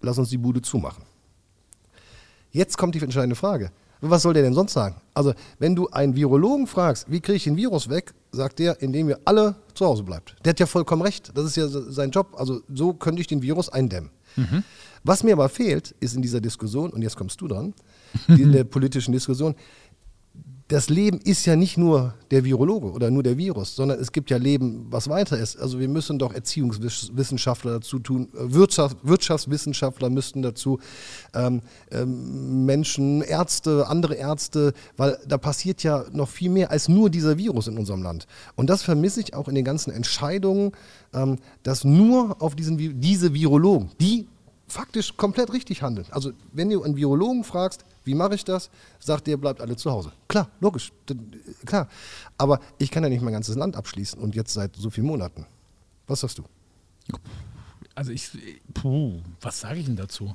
lass uns die Bude zumachen. Jetzt kommt die entscheidende Frage. Was soll der denn sonst sagen? Also, wenn du einen Virologen fragst, wie kriege ich den Virus weg, sagt der, indem ihr alle zu Hause bleibt. Der hat ja vollkommen recht. Das ist ja se- sein Job. Also, so könnte ich den Virus eindämmen. Was mir aber fehlt, ist in dieser Diskussion, und jetzt kommst du dran, in der politischen Diskussion, das Leben ist ja nicht nur der Virologe oder nur der Virus, sondern es gibt ja Leben, was weiter ist. Also wir müssen doch Erziehungswissenschaftler dazu tun, äh, Wirtschaft, Wirtschaftswissenschaftler müssten dazu, ähm, ähm, Menschen, Ärzte, andere Ärzte, weil da passiert ja noch viel mehr als nur dieser Virus in unserem Land. Und das vermisse ich auch in den ganzen Entscheidungen, ähm, dass nur auf diesen, diese Virologen, die faktisch komplett richtig handeln. Also wenn du einen Virologen fragst, wie mache ich das, sagt der, bleibt alle zu Hause. Klar, logisch, klar. Aber ich kann ja nicht mein ganzes Land abschließen und jetzt seit so vielen Monaten. Was sagst du? Also ich, puh, was sage ich denn dazu?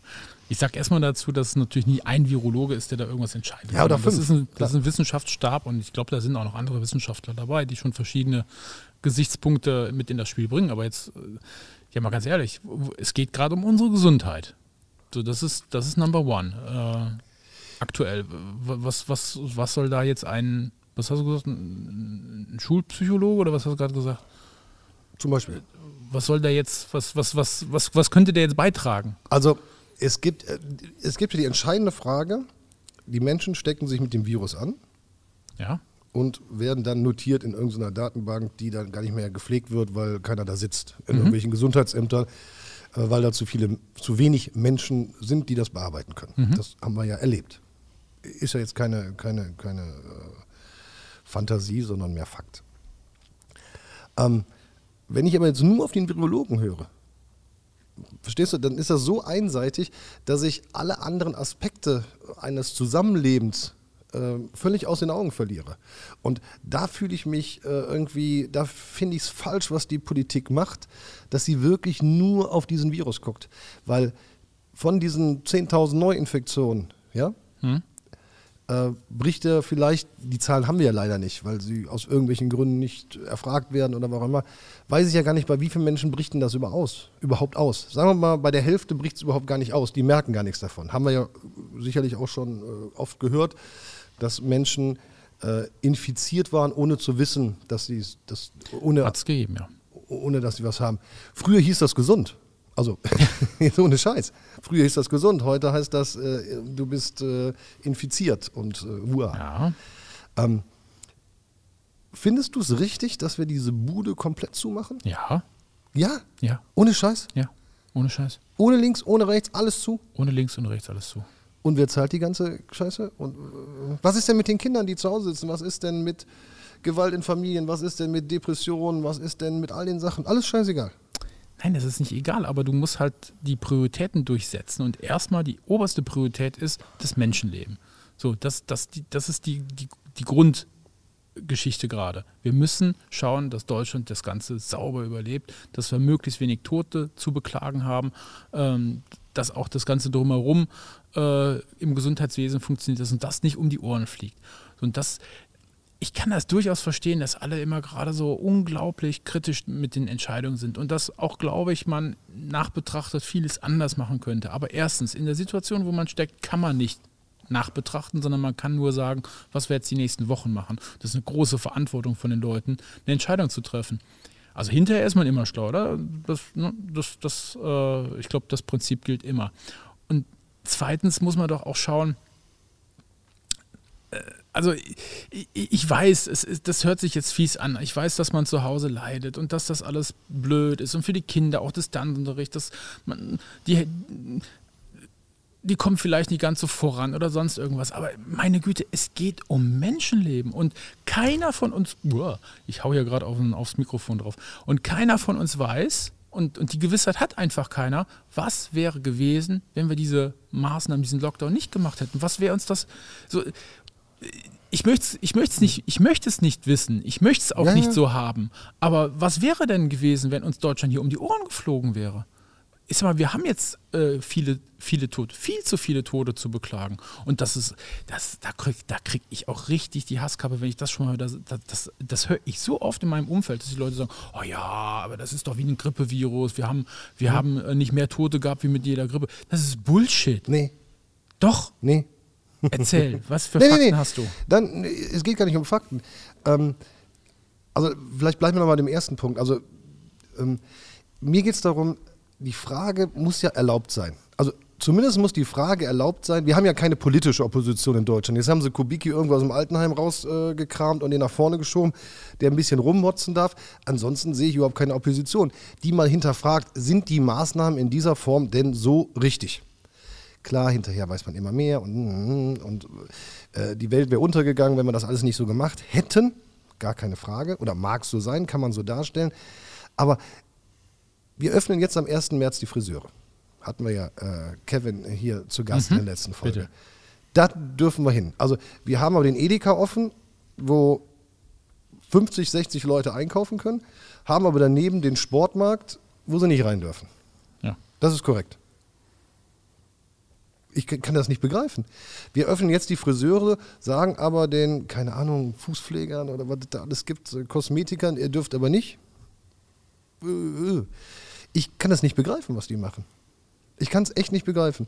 Ich sage erstmal dazu, dass es natürlich nie ein Virologe ist, der da irgendwas entscheidet. Ja, oder fünf, Das ist, ein, das ist ein Wissenschaftsstab und ich glaube, da sind auch noch andere Wissenschaftler dabei, die schon verschiedene Gesichtspunkte mit in das Spiel bringen. Aber jetzt, äh, ja mal ganz ehrlich, es geht gerade um unsere Gesundheit. So, das ist, das ist Number One. Äh, aktuell. Was, was, was soll da jetzt ein, was hast du gesagt, ein, Schulpsychologe oder was hast du gerade gesagt? Zum Beispiel. Was soll der jetzt, was, was, was, was, was könnte der jetzt beitragen? Also es gibt, äh, es gibt ja die entscheidende Frage, die Menschen stecken sich mit dem Virus an Ja. Und werden dann notiert in irgendeiner Datenbank, die dann gar nicht mehr gepflegt wird, weil keiner da sitzt. In irgendwelchen Gesundheitsämtern, äh, weil da zu viele, zu wenig Menschen sind, die das bearbeiten können. Das haben wir ja erlebt. Ist ja jetzt keine, keine, keine äh, Fantasie, sondern mehr Fakt. Ähm, wenn ich aber jetzt nur auf den Virologen höre, Verstehst du, dann ist das so einseitig, dass ich alle anderen Aspekte eines Zusammenlebens äh, völlig aus den Augen verliere. Und da fühle ich mich äh, irgendwie, da finde ich es falsch, was die Politik macht, dass sie wirklich nur auf diesen Virus guckt. Weil von diesen 10.000 Neuinfektionen, ja, äh, bricht er vielleicht, die Zahlen haben wir ja leider nicht, weil sie aus irgendwelchen Gründen nicht erfragt werden oder warum immer, weiß ich ja gar nicht, bei wie vielen Menschen bricht denn das über aus, überhaupt aus. Sagen wir mal, bei der Hälfte bricht es überhaupt gar nicht aus, die merken gar nichts davon. Haben wir ja sicherlich auch schon äh, oft gehört, dass Menschen äh, infiziert waren, ohne zu wissen, dass sie es, das, ohne, Hat es gegeben, ja. ohne dass sie was haben. Früher hieß das gesund. Also, (laughs) jetzt ohne Scheiß. Früher hieß das gesund, heute heißt das, äh, du bist äh, infiziert und äh, Hua. Ja. Ähm, findest du es richtig, dass wir diese Bude komplett zumachen? Ja, Ja? ja, Ohne Scheiß? ja. Ohne Scheiß. Ohne links, ohne rechts, alles zu? Ohne links und rechts alles zu. Und wer zahlt die ganze Scheiße? Und äh, was ist denn mit den Kindern, die zu Hause sitzen? Was ist denn mit Gewalt in Familien? Was ist denn mit Depressionen? Was ist denn mit all den Sachen? Alles scheißegal. Nein, das ist nicht egal, aber du musst halt die Prioritäten durchsetzen. Und erstmal die oberste Priorität ist das Menschenleben. So, das, das, das ist die, die, die Grundgeschichte gerade. Wir müssen schauen, dass Deutschland das Ganze sauber überlebt, dass wir möglichst wenig Tote zu beklagen haben, ähm, dass auch das Ganze drumherum äh, im Gesundheitswesen funktioniert, dass uns das nicht um die Ohren fliegt. Und das, ich kann das durchaus verstehen, dass alle immer gerade so unglaublich kritisch mit den Entscheidungen sind und dass auch, glaube ich, man nachbetrachtet vieles anders machen könnte. Aber erstens, in der Situation, wo man steckt, kann man nicht nachbetrachten, sondern man kann nur sagen, was wir jetzt die nächsten Wochen machen. Das ist eine große Verantwortung von den Leuten, eine Entscheidung zu treffen. Also hinterher ist man immer schlau, oder? Das, ne, das, das, äh, ich glaube, das Prinzip gilt immer. Und zweitens muss man doch auch schauen, also ich, ich weiß, ist, das hört sich jetzt fies an. Ich weiß, dass man zu Hause leidet und dass das alles blöd ist und für die Kinder auch Distanzunterricht, dass man die die kommen vielleicht nicht ganz so voran oder sonst irgendwas. Aber meine Güte, es geht um Menschenleben und keiner von uns, Uah, ich hau hier gerade auf, aufs Mikrofon drauf, und keiner von uns weiß, und, und die Gewissheit hat einfach keiner, was wäre gewesen, wenn wir diese Maßnahmen, diesen Lockdown nicht gemacht hätten. Was wäre uns das so. Ich möchte ich möchte es nicht, ich möchte es nicht wissen. Ich möchte es auch Ja, nicht so haben. Aber was wäre denn gewesen, wenn uns Deutschland hier um die Ohren geflogen wäre? Ich sag mal, wir haben jetzt äh, viele, viele Tote, viel zu viele Tote zu beklagen. Und das ist, das, da kriege da krieg ich auch richtig die Hasskappe, wenn ich das schon mal höre. Das, das, das, höre ich so oft in meinem Umfeld, dass die Leute sagen, oh ja, aber das ist doch wie ein Grippevirus. Wir haben, wir haben äh, nicht mehr Tote gehabt wie mit jeder Grippe. Das ist Bullshit. Nee, Doch, nee. erzähl, (laughs) was für Nee, nee, Fakten nee. hast du? Dann, nee, es geht gar nicht um Fakten. Ähm, also vielleicht bleiben wir noch mal dem ersten Punkt. Also ähm, mir geht es darum, die Frage muss ja erlaubt sein. Also zumindest muss die Frage erlaubt sein. Wir haben ja keine politische Opposition in Deutschland. Jetzt haben sie Kubicki irgendwo aus dem Altenheim rausgekramt äh, und den nach vorne geschoben, der ein bisschen rummotzen darf. Ansonsten sehe ich überhaupt keine Opposition, die mal hinterfragt, sind die Maßnahmen in dieser Form denn so richtig? Klar, hinterher weiß man immer mehr und, und äh, die Welt wäre untergegangen, wenn wir das alles nicht so gemacht hätten. Gar keine Frage. Oder mag es so sein, kann man so darstellen. Aber wir öffnen jetzt am 1. März die Friseure. Hatten wir ja äh, Kevin hier zu Gast in der letzten Folge. bitte. Da dürfen wir hin. Also wir haben aber den Edeka offen, wo 50, 60 Leute einkaufen können, haben aber daneben den Sportmarkt, wo sie nicht rein dürfen. Ja. Das ist korrekt. Ich kann das nicht begreifen. Wir öffnen jetzt die Friseure, sagen aber den, keine Ahnung, Fußpflegern oder was es da alles gibt, äh, Kosmetikern, ihr dürft aber nicht. Ich kann das nicht begreifen, was die machen. Ich kann es echt nicht begreifen.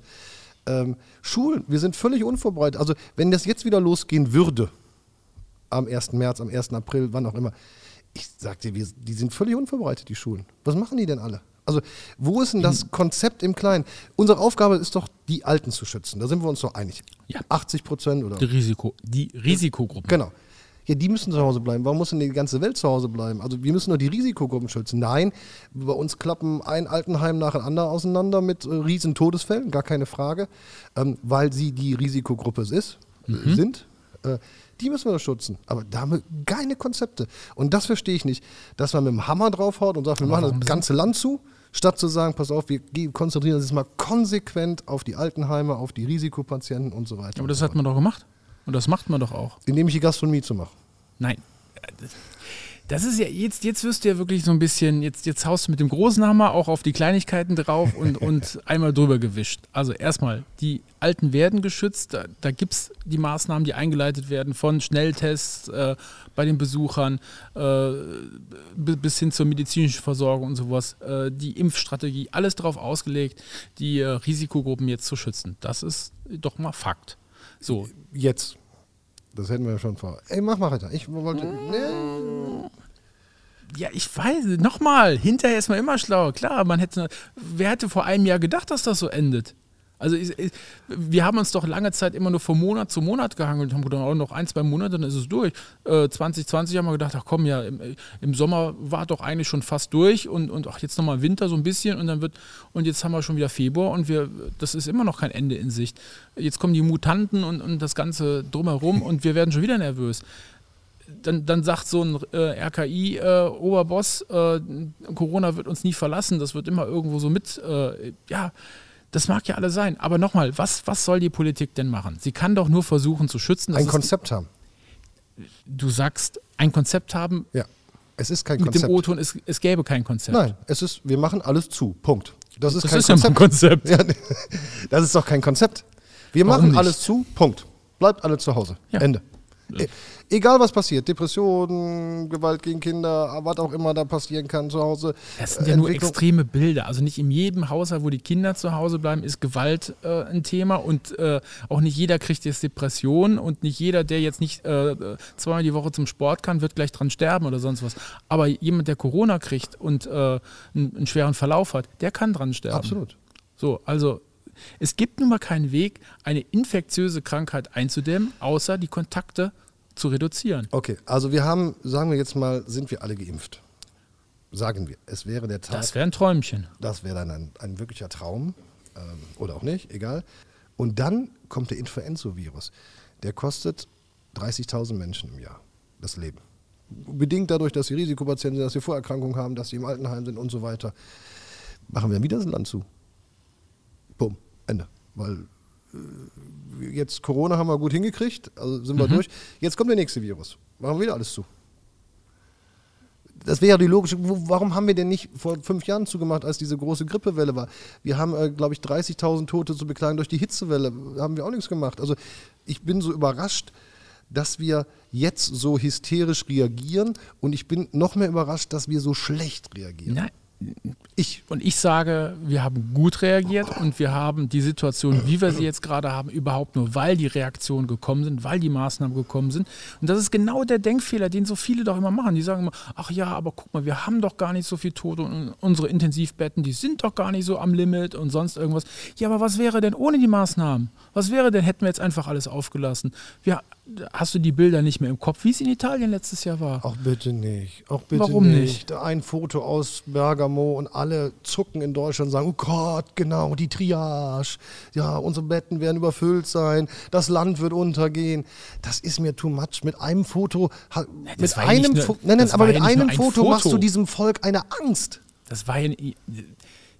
Ähm, Schulen, wir sind völlig unvorbereitet. Also, wenn das jetzt wieder losgehen würde, am 1. März, am 1. April, wann auch immer, ich sag dir, wir, die sind völlig unvorbereitet, die Schulen. Was machen die denn alle? Also, wo ist denn das Konzept im Kleinen? Unsere Aufgabe ist doch, die Alten zu schützen. Da sind wir uns doch einig. Ja. 80 Prozent oder. Die, Risiko, die Risikogruppen. Genau. Ja, die müssen zu Hause bleiben. Warum muss denn die ganze Welt zu Hause bleiben? Also wir müssen nur die Risikogruppen schützen. Nein, bei uns klappen ein Altenheim nach dem anderen auseinander mit äh, riesen Todesfällen, gar keine Frage, ähm, weil sie die Risikogruppe ist, äh, sind. Äh, die müssen wir schützen. Aber da haben wir keine Konzepte. Und das verstehe ich nicht, dass man mit dem Hammer draufhaut und sagt, wir machen das ganze Land zu, statt zu sagen, pass auf, wir konzentrieren uns jetzt mal konsequent auf die Altenheime, auf die Risikopatienten und so weiter. Aber das so hat man doch gemacht. Und das macht man doch auch. indem ich die Gastronomie zu machen. Nein. Das ist ja, jetzt, jetzt wirst du ja wirklich so ein bisschen, jetzt, jetzt haust du mit dem großen Hammer auch auf die Kleinigkeiten drauf und, (laughs) und einmal drüber gewischt. Also erstmal, die Alten werden geschützt. Da, da gibt es die Maßnahmen, die eingeleitet werden, von Schnelltests äh, bei den Besuchern äh, bi- bis hin zur medizinischen Versorgung und sowas. Äh, die Impfstrategie, alles darauf ausgelegt, die äh, Risikogruppen jetzt zu schützen. Das ist doch mal Fakt. So, Jetzt. Das hätten wir ja schon vor. Ey, mach mal weiter. Ich wollte. Nee. Ja, ich weiß, nochmal, hinterher ist man immer schlau. Klar, man hätte, wer hätte vor einem Jahr gedacht, dass das so endet? Also ich, ich, wir haben uns doch lange Zeit immer nur von Monat zu Monat gehangelt, haben gedacht, oh, noch ein, zwei Monate, dann ist es durch. Äh, 2020 haben wir gedacht, ach komm, ja, im, im Sommer war doch eigentlich schon fast durch und, und ach, jetzt nochmal Winter so ein bisschen und dann wird, und jetzt haben wir schon wieder Februar und wir, das ist immer noch kein Ende in Sicht. Jetzt kommen die Mutanten und, und das Ganze drumherum und wir werden schon wieder nervös dann, dann sagt so ein äh, RKI-Oberboss, äh, Corona wird uns nie verlassen, das wird immer irgendwo so mit, äh, ja, das mag ja alles sein. Aber nochmal, was, was soll die Politik denn machen? Sie kann doch nur versuchen zu schützen. Ein Konzept haben. Du sagst, ein Konzept haben. Ja. Es ist kein mit Konzept. dem O-Ton, es, es gäbe kein Konzept. Nein, es ist, wir machen alles zu. Punkt. Das ist das kein ist ja Konzept. ein Konzept. (laughs) Ja, das ist doch kein Konzept. Wir Warum machen nicht? alles zu, Punkt. Bleibt alle zu Hause. Ja. Ende. Egal was passiert, Depressionen, Gewalt gegen Kinder, was auch immer da passieren kann zu Hause. Das sind äh, ja nur extreme Bilder. Also nicht in jedem Haushalt, wo die Kinder zu Hause bleiben, ist Gewalt äh, ein Thema und äh, auch nicht jeder kriegt jetzt Depressionen und nicht jeder, der jetzt nicht äh, zweimal die Woche zum Sport kann, wird gleich dran sterben oder sonst was. Aber jemand, der Corona kriegt und äh, einen, einen schweren Verlauf hat, der kann dran sterben. Absolut. So, also es gibt nun mal keinen Weg, eine infektiöse Krankheit einzudämmen, außer die Kontakte zu reduzieren. Okay, also wir haben, sagen wir jetzt mal, sind wir alle geimpft? Sagen wir. Es wäre der Tag. Das wäre ein Träumchen. Das wäre dann ein, ein wirklicher Traum. Ähm, oder auch nicht, egal. Und dann kommt der Influenza-Virus. Der kostet 30.000 Menschen im Jahr das Leben. Bedingt dadurch, dass sie Risikopatienten sind, dass sie Vorerkrankungen haben, dass sie im Altenheim sind und so weiter. Machen wir wieder das Land zu. Bumm, Ende. Weil jetzt Corona haben wir gut hingekriegt, also sind wir durch. Jetzt kommt der nächste Virus. Machen wir wieder alles zu. Das wäre ja die logische. Warum haben wir denn nicht vor fünf Jahren zugemacht, als diese große Grippewelle war? Wir haben, äh, glaube ich, 30.000 Tote zu beklagen durch die Hitzewelle. Haben wir auch nichts gemacht. Also ich bin so überrascht, dass wir jetzt so hysterisch reagieren und ich bin noch mehr überrascht, dass wir so schlecht reagieren. Nein, Ich. Und ich sage, wir haben gut reagiert und wir haben die Situation, wie wir sie jetzt gerade haben, überhaupt nur, weil die Reaktionen gekommen sind, weil die Maßnahmen gekommen sind. Und das ist genau der Denkfehler, den so viele doch immer machen. Die sagen immer, ach ja, aber guck mal, wir haben doch gar nicht so viel Tote und unsere Intensivbetten, die sind doch gar nicht so am Limit und sonst irgendwas. Ja, aber was wäre denn ohne die Maßnahmen? Was wäre denn, hätten wir jetzt einfach alles aufgelassen? Wir, hast du die Bilder nicht mehr im Kopf, wie es in Italien letztes Jahr war? Auch bitte nicht. Auch bitte Warum nicht. Ein Foto aus Bergamo und alle zucken in Deutschland und sagen, oh Gott, genau, die Triage. Ja, unsere Betten werden überfüllt sein, das Land wird untergehen. Das ist mir too much. Mit einem Foto, das mit nicht einem, nur- Fo- nein, nein, aber mit nicht einem ein Foto, Foto. machst du diesem Volk eine Angst. Das war ja.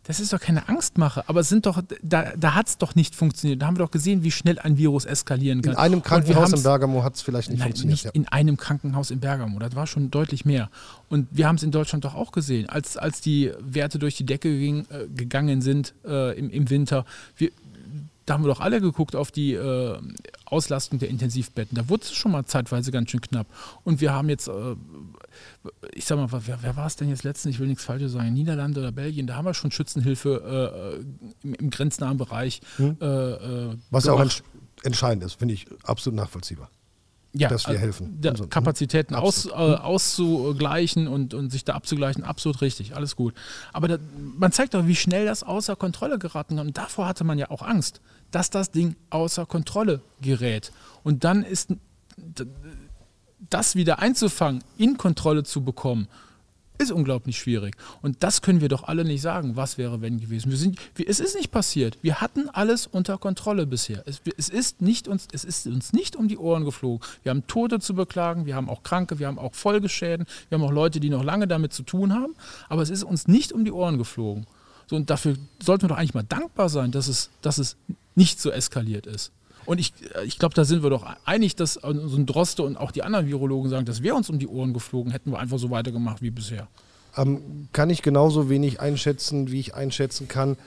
Das ist doch keine Angstmache, aber es sind doch, da, da hat es doch nicht funktioniert. Da haben wir doch gesehen, wie schnell ein Virus eskalieren kann. In einem Krankenhaus in Bergamo hat es vielleicht nicht Nein, funktioniert. nicht ja. in einem Krankenhaus in Bergamo. Das war schon deutlich mehr. Und wir haben es in Deutschland doch auch gesehen, als, als die Werte durch die Decke ging, äh, gegangen sind äh, im, im Winter. Wir, da haben wir doch alle geguckt auf die äh, Auslastung der Intensivbetten. Da wurde es schon mal zeitweise ganz schön knapp. Und wir haben jetzt, äh, ich sag mal, wer, wer war es denn jetzt letztens? Ich will nichts Falsches sagen. Niederlande oder Belgien, da haben wir schon Schützenhilfe äh, im, im grenznahen Bereich. Äh, äh, Hm? Was ja auch entscheidend ist, finde ich absolut nachvollziehbar. ja, dass wir also helfen. da- so, ne? Kapazitäten aus, äh, auszugleichen und, und sich da abzugleichen, absolut richtig, alles gut. Aber da, man zeigt doch, wie schnell das außer Kontrolle geraten kann. Und davor hatte man ja auch Angst, dass das Ding außer Kontrolle gerät. Und dann ist das wieder einzufangen, in Kontrolle zu bekommen, ist unglaublich schwierig. Und das können wir doch alle nicht sagen, was wäre, wenn gewesen. Wir sind, es ist nicht passiert. Wir hatten alles unter Kontrolle bisher. Es, es, ist nicht uns, es ist uns nicht um die Ohren geflogen. Wir haben Tote zu beklagen, wir haben auch Kranke, wir haben auch Folgeschäden, wir haben auch Leute, die noch lange damit zu tun haben. Aber es ist uns nicht um die Ohren geflogen. So, und dafür sollten wir doch eigentlich mal dankbar sein, dass es, dass es nicht so eskaliert ist. Und ich, äh, ich glaube, da sind wir doch einig, dass äh, so ein Droste und auch die anderen Virologen sagen, dass wir uns um die Ohren geflogen, hätten wir einfach so weitergemacht wie bisher. ähm, kann ich genauso wenig einschätzen, wie ich einschätzen kann,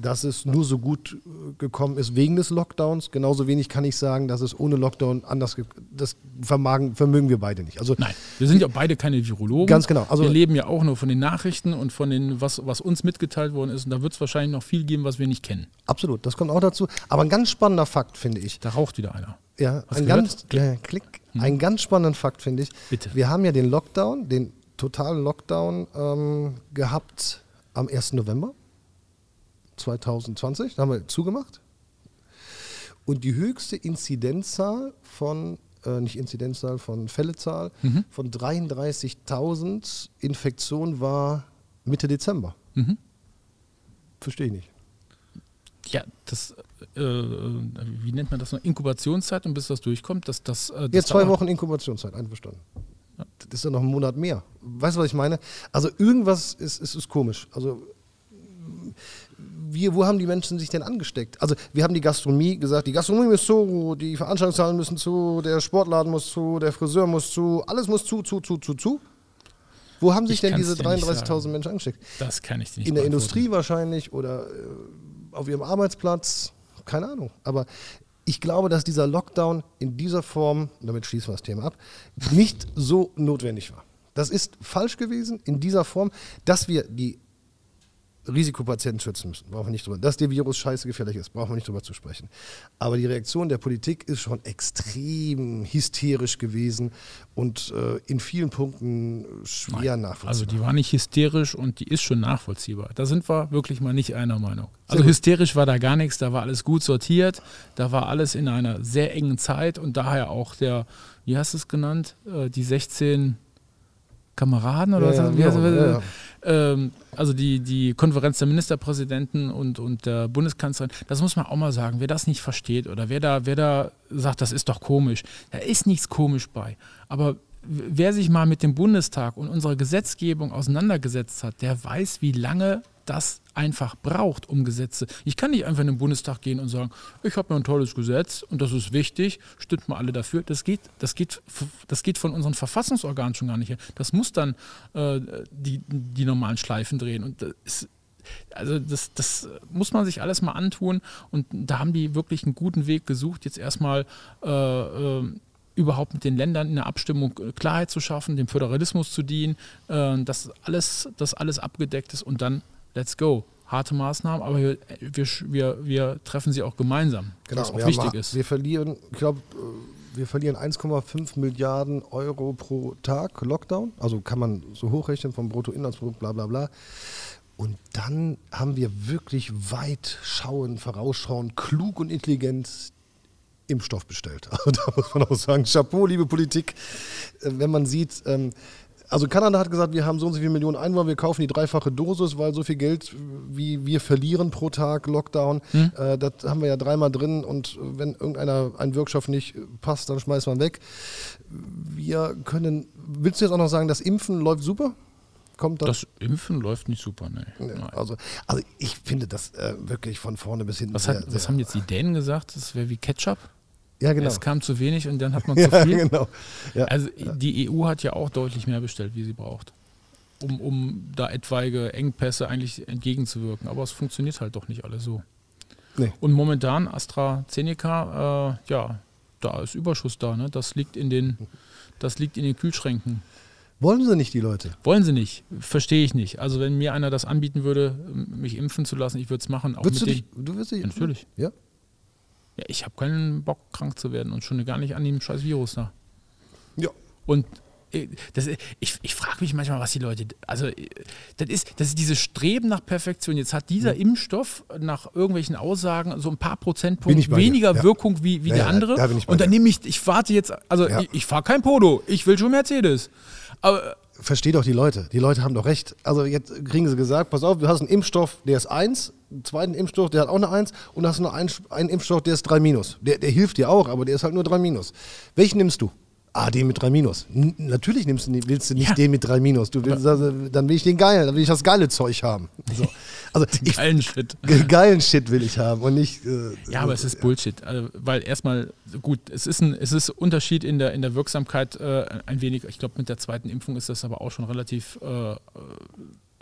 dass es nur so gut äh, gekommen ist wegen des Lockdowns. Genauso wenig kann ich sagen, dass es ohne Lockdown anders Das vermagen, vermögen wir beide nicht. Also Nein, wir sind ja beide keine Virologen. Ganz genau. Also- wir leben ja auch nur von den Nachrichten und von den, was, was uns mitgeteilt worden ist. Und da wird es wahrscheinlich noch viel geben, was wir nicht kennen. absolut, das kommt auch dazu. Aber ein ganz spannender Fakt finde ich. Da raucht wieder einer. Ja, Hast ein ganz, ja, klick. Ein ganz spannenden Fakt finde ich. Bitte. Wir haben ja den Lockdown, den totalen Lockdown ähm, gehabt am 1. November 2020, da haben wir zugemacht. Und die höchste Inzidenzzahl von, äh, nicht Inzidenzzahl, von Fällezahl von 33.000 Infektionen war Mitte Dezember. Verstehe ich nicht. Ja, das, äh, wie nennt man das noch? Inkubationszeit und bis das durchkommt, dass das. Äh, das Jetzt zwei Wochen Inkubationszeit, einverstanden. Das ist ja noch ein Monat mehr. Weißt du, was ich meine? Also irgendwas ist, ist, ist komisch. Also wir, wo haben die Menschen sich denn angesteckt? Also wir haben die Gastronomie gesagt, die Gastronomie muss zu, die Veranstaltungszahlen müssen zu, der Sportladen muss zu, der Friseur muss zu, alles muss zu, zu, zu, zu, zu. Wo haben sich Ich denn diese dir nicht 33.000 sagen. Menschen angesteckt? Das kann ich dir nicht In der. Industrie wahrscheinlich oder äh, auf ihrem Arbeitsplatz, keine Ahnung. Aber ich glaube, dass dieser Lockdown in dieser Form, damit schließen wir das Thema ab, nicht so notwendig war. Das ist falsch gewesen in dieser Form, dass wir die Risikopatienten schützen müssen. Brauchen wir nicht drüber. Dass der Virus scheiße gefährlich ist, brauchen wir nicht drüber zu sprechen. Aber die Reaktion der Politik ist schon extrem hysterisch gewesen und äh, in vielen Punkten schwer nachvollziehbar. Also die war nicht hysterisch und die ist schon nachvollziehbar. Da sind wir wirklich mal nicht einer Meinung. Also hysterisch war da gar nichts, da war alles gut sortiert, da war alles in einer sehr engen Zeit und daher auch der, wie hast du es genannt, Äh, die 16 Kameraden oder Ja, was? ja, heißt ja. Ähm, also die, die Konferenz der Ministerpräsidenten und, und der Bundeskanzlerin, das muss man auch mal sagen, wer das nicht versteht oder wer da, wer da sagt, das ist doch komisch, da ist nichts komisch bei. Aber wer sich mal mit dem Bundestag und unserer Gesetzgebung auseinandergesetzt hat, der weiß, wie lange das einfach braucht, um Gesetze. Ich kann nicht einfach in den Bundestag gehen und sagen, ich habe mir ein tolles Gesetz und das ist wichtig, stimmt mal alle dafür. Das geht, das geht, das geht von unseren Verfassungsorganen schon gar nicht her. Das muss dann äh, die, die normalen Schleifen drehen. Und das ist, also das, das muss man sich alles mal antun. Und da haben die wirklich einen guten Weg gesucht, jetzt erstmal äh, äh, überhaupt mit den Ländern in der Abstimmung äh, Klarheit zu schaffen, dem Föderalismus zu dienen, äh, dass alles, dass alles abgedeckt ist und dann let's go. Harte Maßnahmen, aber wir, wir, wir, treffen sie auch gemeinsam, was auch wichtig haben, ist. Wir verlieren, ich glaube, wir verlieren 1,5 Milliarden Euro pro Tag Lockdown. Also kann man so hochrechnen vom Bruttoinlandsprodukt, bla bla bla. Und dann haben wir wirklich weit schauen, vorausschauen, klug und intelligent Impfstoff bestellt. Also (laughs) da muss man auch sagen, Chapeau, liebe Politik, äh, wenn man sieht, ähm, also Kanada hat gesagt, wir haben so und so viele Millionen Einwohner, wir kaufen die dreifache Dosis, weil so viel Geld, wie wir verlieren pro Tag Lockdown, äh, das haben wir ja dreimal drin und wenn irgendeiner ein Wirkstoff nicht passt, dann schmeißt man weg. Wir können, willst du jetzt auch noch sagen, das Impfen läuft super? Kommt Das Impfen läuft nicht super, ne. Also, also ich finde das äh, wirklich von vorne bis hinten. Was, sehr, hat, was sehr- haben jetzt die Dänen gesagt? Das wäre wie Ketchup? Ja, genau. Es kam zu wenig und dann hat man (laughs) Ja, zu viel. genau. Ja. Also die EU hat ja auch deutlich mehr bestellt, wie sie braucht, um, um da etwaige Engpässe eigentlich entgegenzuwirken. Aber es funktioniert halt doch nicht alles so. Nee. Und momentan AstraZeneca, äh, ja, da ist Überschuss da. Ne? Das liegt in den, das liegt in den Kühlschränken. Wollen sie nicht, die Leute? Wollen sie nicht, verstehe ich nicht. Also wenn mir einer das anbieten würde, mich impfen zu lassen, ich würde es machen. Auch Würdest du dich, du wirst dich Ja, natürlich. Ja? Ja, ich habe keinen Bock, krank zu werden und schon gar nicht an dem scheiß Virus da. Ja. Und äh, das, ich, ich frage mich manchmal, was die Leute, also äh, das ist, das ist dieses Streben nach Perfektion. Jetzt hat dieser Hm. Impfstoff nach irgendwelchen Aussagen so ein paar Prozentpunkte weniger ja. Wirkung wie, wie Ja, der andere. da Und dann nehme ich, ich warte jetzt, also Ja. ich, ich fahre kein Polo, ich will schon Mercedes. Aber Versteh doch die Leute. Die Leute haben doch recht. Also jetzt kriegen sie gesagt, pass auf, du hast einen Impfstoff, der ist 1, einen zweiten Impfstoff, der hat auch eine 1 und hast noch einen, einen Impfstoff, der ist 3 minus. Der, der hilft dir auch, aber der ist halt nur 3 minus. Welchen nimmst du? Ah, den mit 3 minus. N natürlich nimmst du, willst du nicht Ja. den mit 3 minus. Du willst, also, dann will ich den geilen, dann will ich das geile Zeug haben. So. (laughs) Also ich, geilen Shit. (laughs) geilen Shit will ich haben und nicht. Äh, Ja, aber es ist Bullshit. Also, weil erstmal, gut, es ist ein es ist Unterschied in der, in der Wirksamkeit äh, ein wenig. Ich glaube, mit der zweiten Impfung ist das aber auch schon relativ, äh, äh,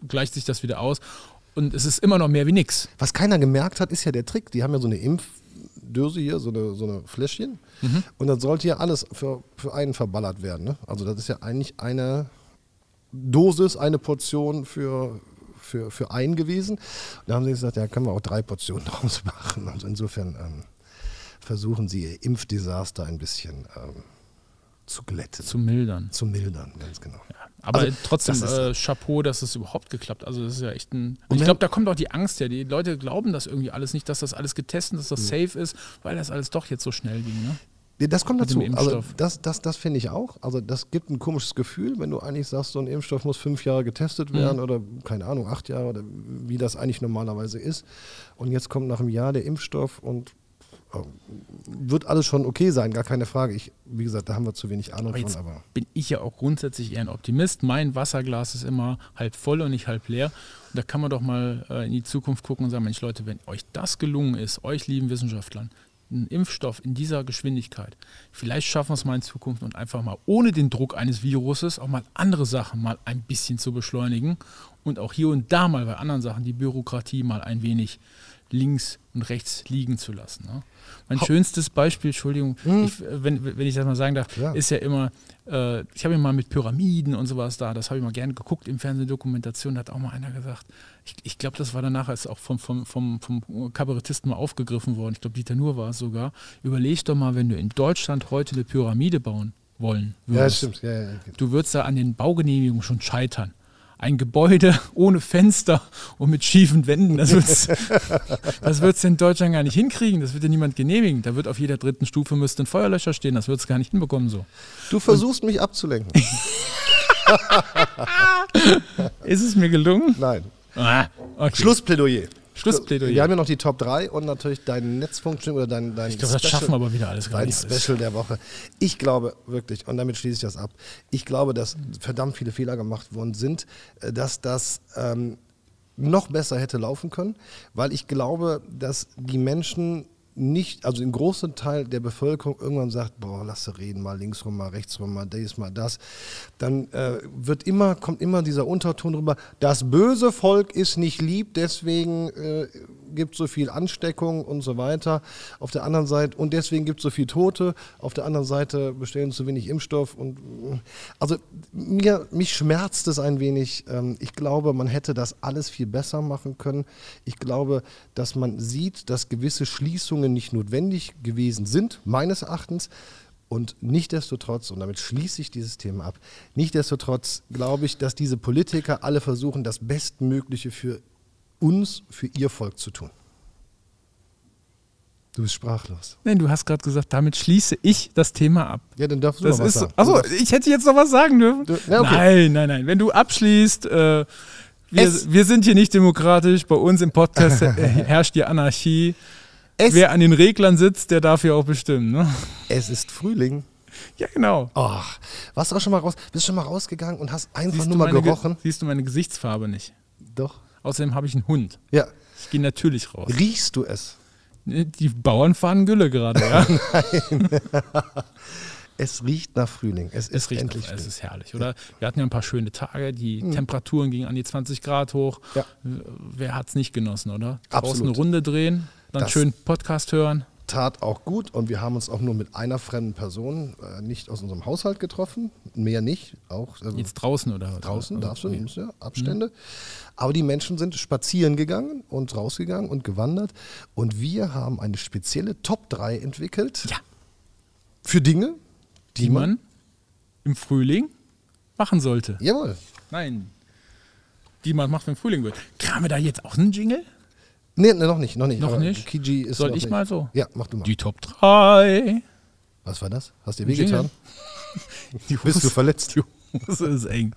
gleicht sich das wieder aus. Und es ist immer noch mehr wie nix. Was keiner gemerkt hat, ist ja der Trick. Die haben ja so eine Impfdöse hier, so eine, so eine Fläschchen. Und das sollte ja alles für, für einen verballert werden. Ne? Also das ist ja eigentlich eine Dosis, eine Portion für, für, für einen gewesen. Da haben sie gesagt, ja, können wir auch drei Portionen (laughs) draus machen. Also insofern ähm, versuchen sie ihr Impfdesaster ein bisschen ähm, zu glätten, Zu mildern. zu mildern, ganz genau. Aber Also, trotzdem, das äh, Chapeau, dass es überhaupt geklappt Also das ist ja echt ein. Und ich glaube, da kommt auch die Angst her. Die Leute glauben das irgendwie alles nicht, dass das alles getestet, dass das Mhm. safe ist, weil das alles doch jetzt so schnell ging. Ne? Das kommt dazu. Also das, das, das finde ich auch. Also das gibt ein komisches Gefühl, wenn du eigentlich sagst, so ein Impfstoff muss fünf Jahre getestet Mhm. werden oder keine Ahnung, acht Jahre oder wie das eigentlich normalerweise ist. Und jetzt kommt nach einem Jahr der Impfstoff und wird alles schon okay sein, gar keine Frage. Ich, wie gesagt, da haben wir zu wenig Ahnung Aber von. jetzt Aber bin ich ja auch grundsätzlich eher ein Optimist. Mein Wasserglas ist immer halb voll und nicht halb leer. Und da kann man doch mal äh, in die Zukunft gucken und sagen, Mensch Leute, wenn euch das gelungen ist, euch lieben Wissenschaftlern, ein Impfstoff in dieser Geschwindigkeit, vielleicht schaffen wir es mal in Zukunft und einfach mal ohne den Druck eines Viruses auch mal andere Sachen mal ein bisschen zu beschleunigen und auch hier und da mal bei anderen Sachen die Bürokratie mal ein wenig links und rechts liegen zu lassen. Ne? Mein schönstes Beispiel, Entschuldigung, ich, äh, wenn, wenn ich das mal sagen darf, Ja. ist ja immer, äh, ich habe ja mal mit Pyramiden und sowas da, das habe ich mal gerne geguckt im Fernsehdokumentation, da hat auch mal einer gesagt, ich, ich glaube, das war danach ist auch vom, vom, vom, vom Kabarettisten mal aufgegriffen worden, ich glaube, Dieter Nuhr war es sogar, überleg doch mal, wenn du in Deutschland heute eine Pyramide bauen wollen würdest. ja, stimmt. Ja, ja, ja. Du würdest da an den Baugenehmigungen schon scheitern. Ein Gebäude (laughs) ohne Fenster und mit schiefen Wänden, das (laughs) das würdest du in Deutschland gar nicht hinkriegen. Das wird dir niemand genehmigen. Da wird auf jeder dritten Stufe müsste ein Feuerlöscher stehen. Das würdest du gar nicht hinbekommen so. Du versuchst mich abzulenken. (laughs) Ist es mir gelungen? Nein. Ah, okay. Schlussplädoyer. Schlussplädoyer. Wir haben ja noch die Top 3 und natürlich dein Netzfunktion oder dein, dein Ich glaube, das schaffen wir aber wieder alles Dein nicht. alles. Special der Woche. Ich glaube wirklich, und damit schließe ich das ab, ich glaube, dass verdammt viele Fehler gemacht worden sind, äh, dass das ähm, noch besser hätte laufen können, weil ich glaube, dass die Menschen nicht, also ein großer Teil der Bevölkerung irgendwann sagt, boah, lass sie reden, mal links rum, mal rechts rum, mal dies, mal das. Dann äh, wird immer, kommt immer dieser Unterton drüber, das böse Volk ist nicht lieb, deswegen äh, gibt so viel Ansteckung und so weiter. Auf der anderen Seite, und deswegen gibt es so viel Tote, auf der anderen Seite bestellen zu wenig Impfstoff. Und also mir, mich schmerzt es ein wenig. Ähm, ich glaube, man hätte das alles viel besser machen können. Ich glaube, dass man sieht, dass gewisse Schließungen nicht notwendig gewesen sind, meines Erachtens. Und nichtdestotrotz, und damit schließe ich dieses Thema ab, nichtdestotrotz glaube ich, dass diese Politiker alle versuchen, das Bestmögliche für uns, für ihr Volk zu tun. Du bist sprachlos. Nein, du hast gerade gesagt, damit schließe ich das Thema ab. Ja, dann darfst du Das noch was ist sagen. Achso, ich hätte jetzt noch was sagen dürfen. Du- ja, okay. Nein, nein, nein. Wenn du abschließt, äh, wir, wir sind hier nicht demokratisch. Bei uns im Podcast (laughs) herrscht die Anarchie. Es- Wer an den Reglern sitzt, der darf ja auch bestimmen. Ne? Es ist Frühling. Ja, genau. Ach, warst du auch schon mal raus? Bist schon mal rausgegangen und hast einfach Siehst nur mal meine, Ge- gerochen? siehst du meine Gesichtsfarbe nicht? Doch. Außerdem habe ich einen Hund. Ja. Ich gehe natürlich raus. Riechst du es? Die Bauern fahren Gülle gerade, ja. (laughs) (laughs) Es riecht nach Frühling. Es ist Es riecht endlich nach, es Frühling. ist herrlich, oder? Wir hatten ja ein paar schöne Tage, die Temperaturen gingen an die 20 Grad hoch. Ja. Wer hat es nicht genossen, oder? Draußen Absolut. eine Runde drehen, dann Das- schön Podcast hören. Tat auch gut und wir haben uns auch nur mit einer fremden Person äh, nicht aus unserem Haushalt getroffen. Mehr nicht. Auch also Jetzt draußen, oder? draußen oder? darfst du, nimmst ja Abstände. Aber die Menschen sind spazieren gegangen und rausgegangen und gewandert. Und wir haben eine spezielle Top 3 entwickelt. Ja. Für Dinge, die, Die man im Frühling machen sollte. Jawohl. Nein. Die man macht, wenn Frühling wird. Kramen wir da jetzt auch einen Jingle? Nee, nee, noch nicht, noch nicht. Noch Aber nicht? Kiji ist Soll noch ich nicht. mal so? Ja, mach du mal. Die Top 3. Was war das? Hast du dir wehgetan? (laughs) Die Bist du verletzt? Die Hose ist eng.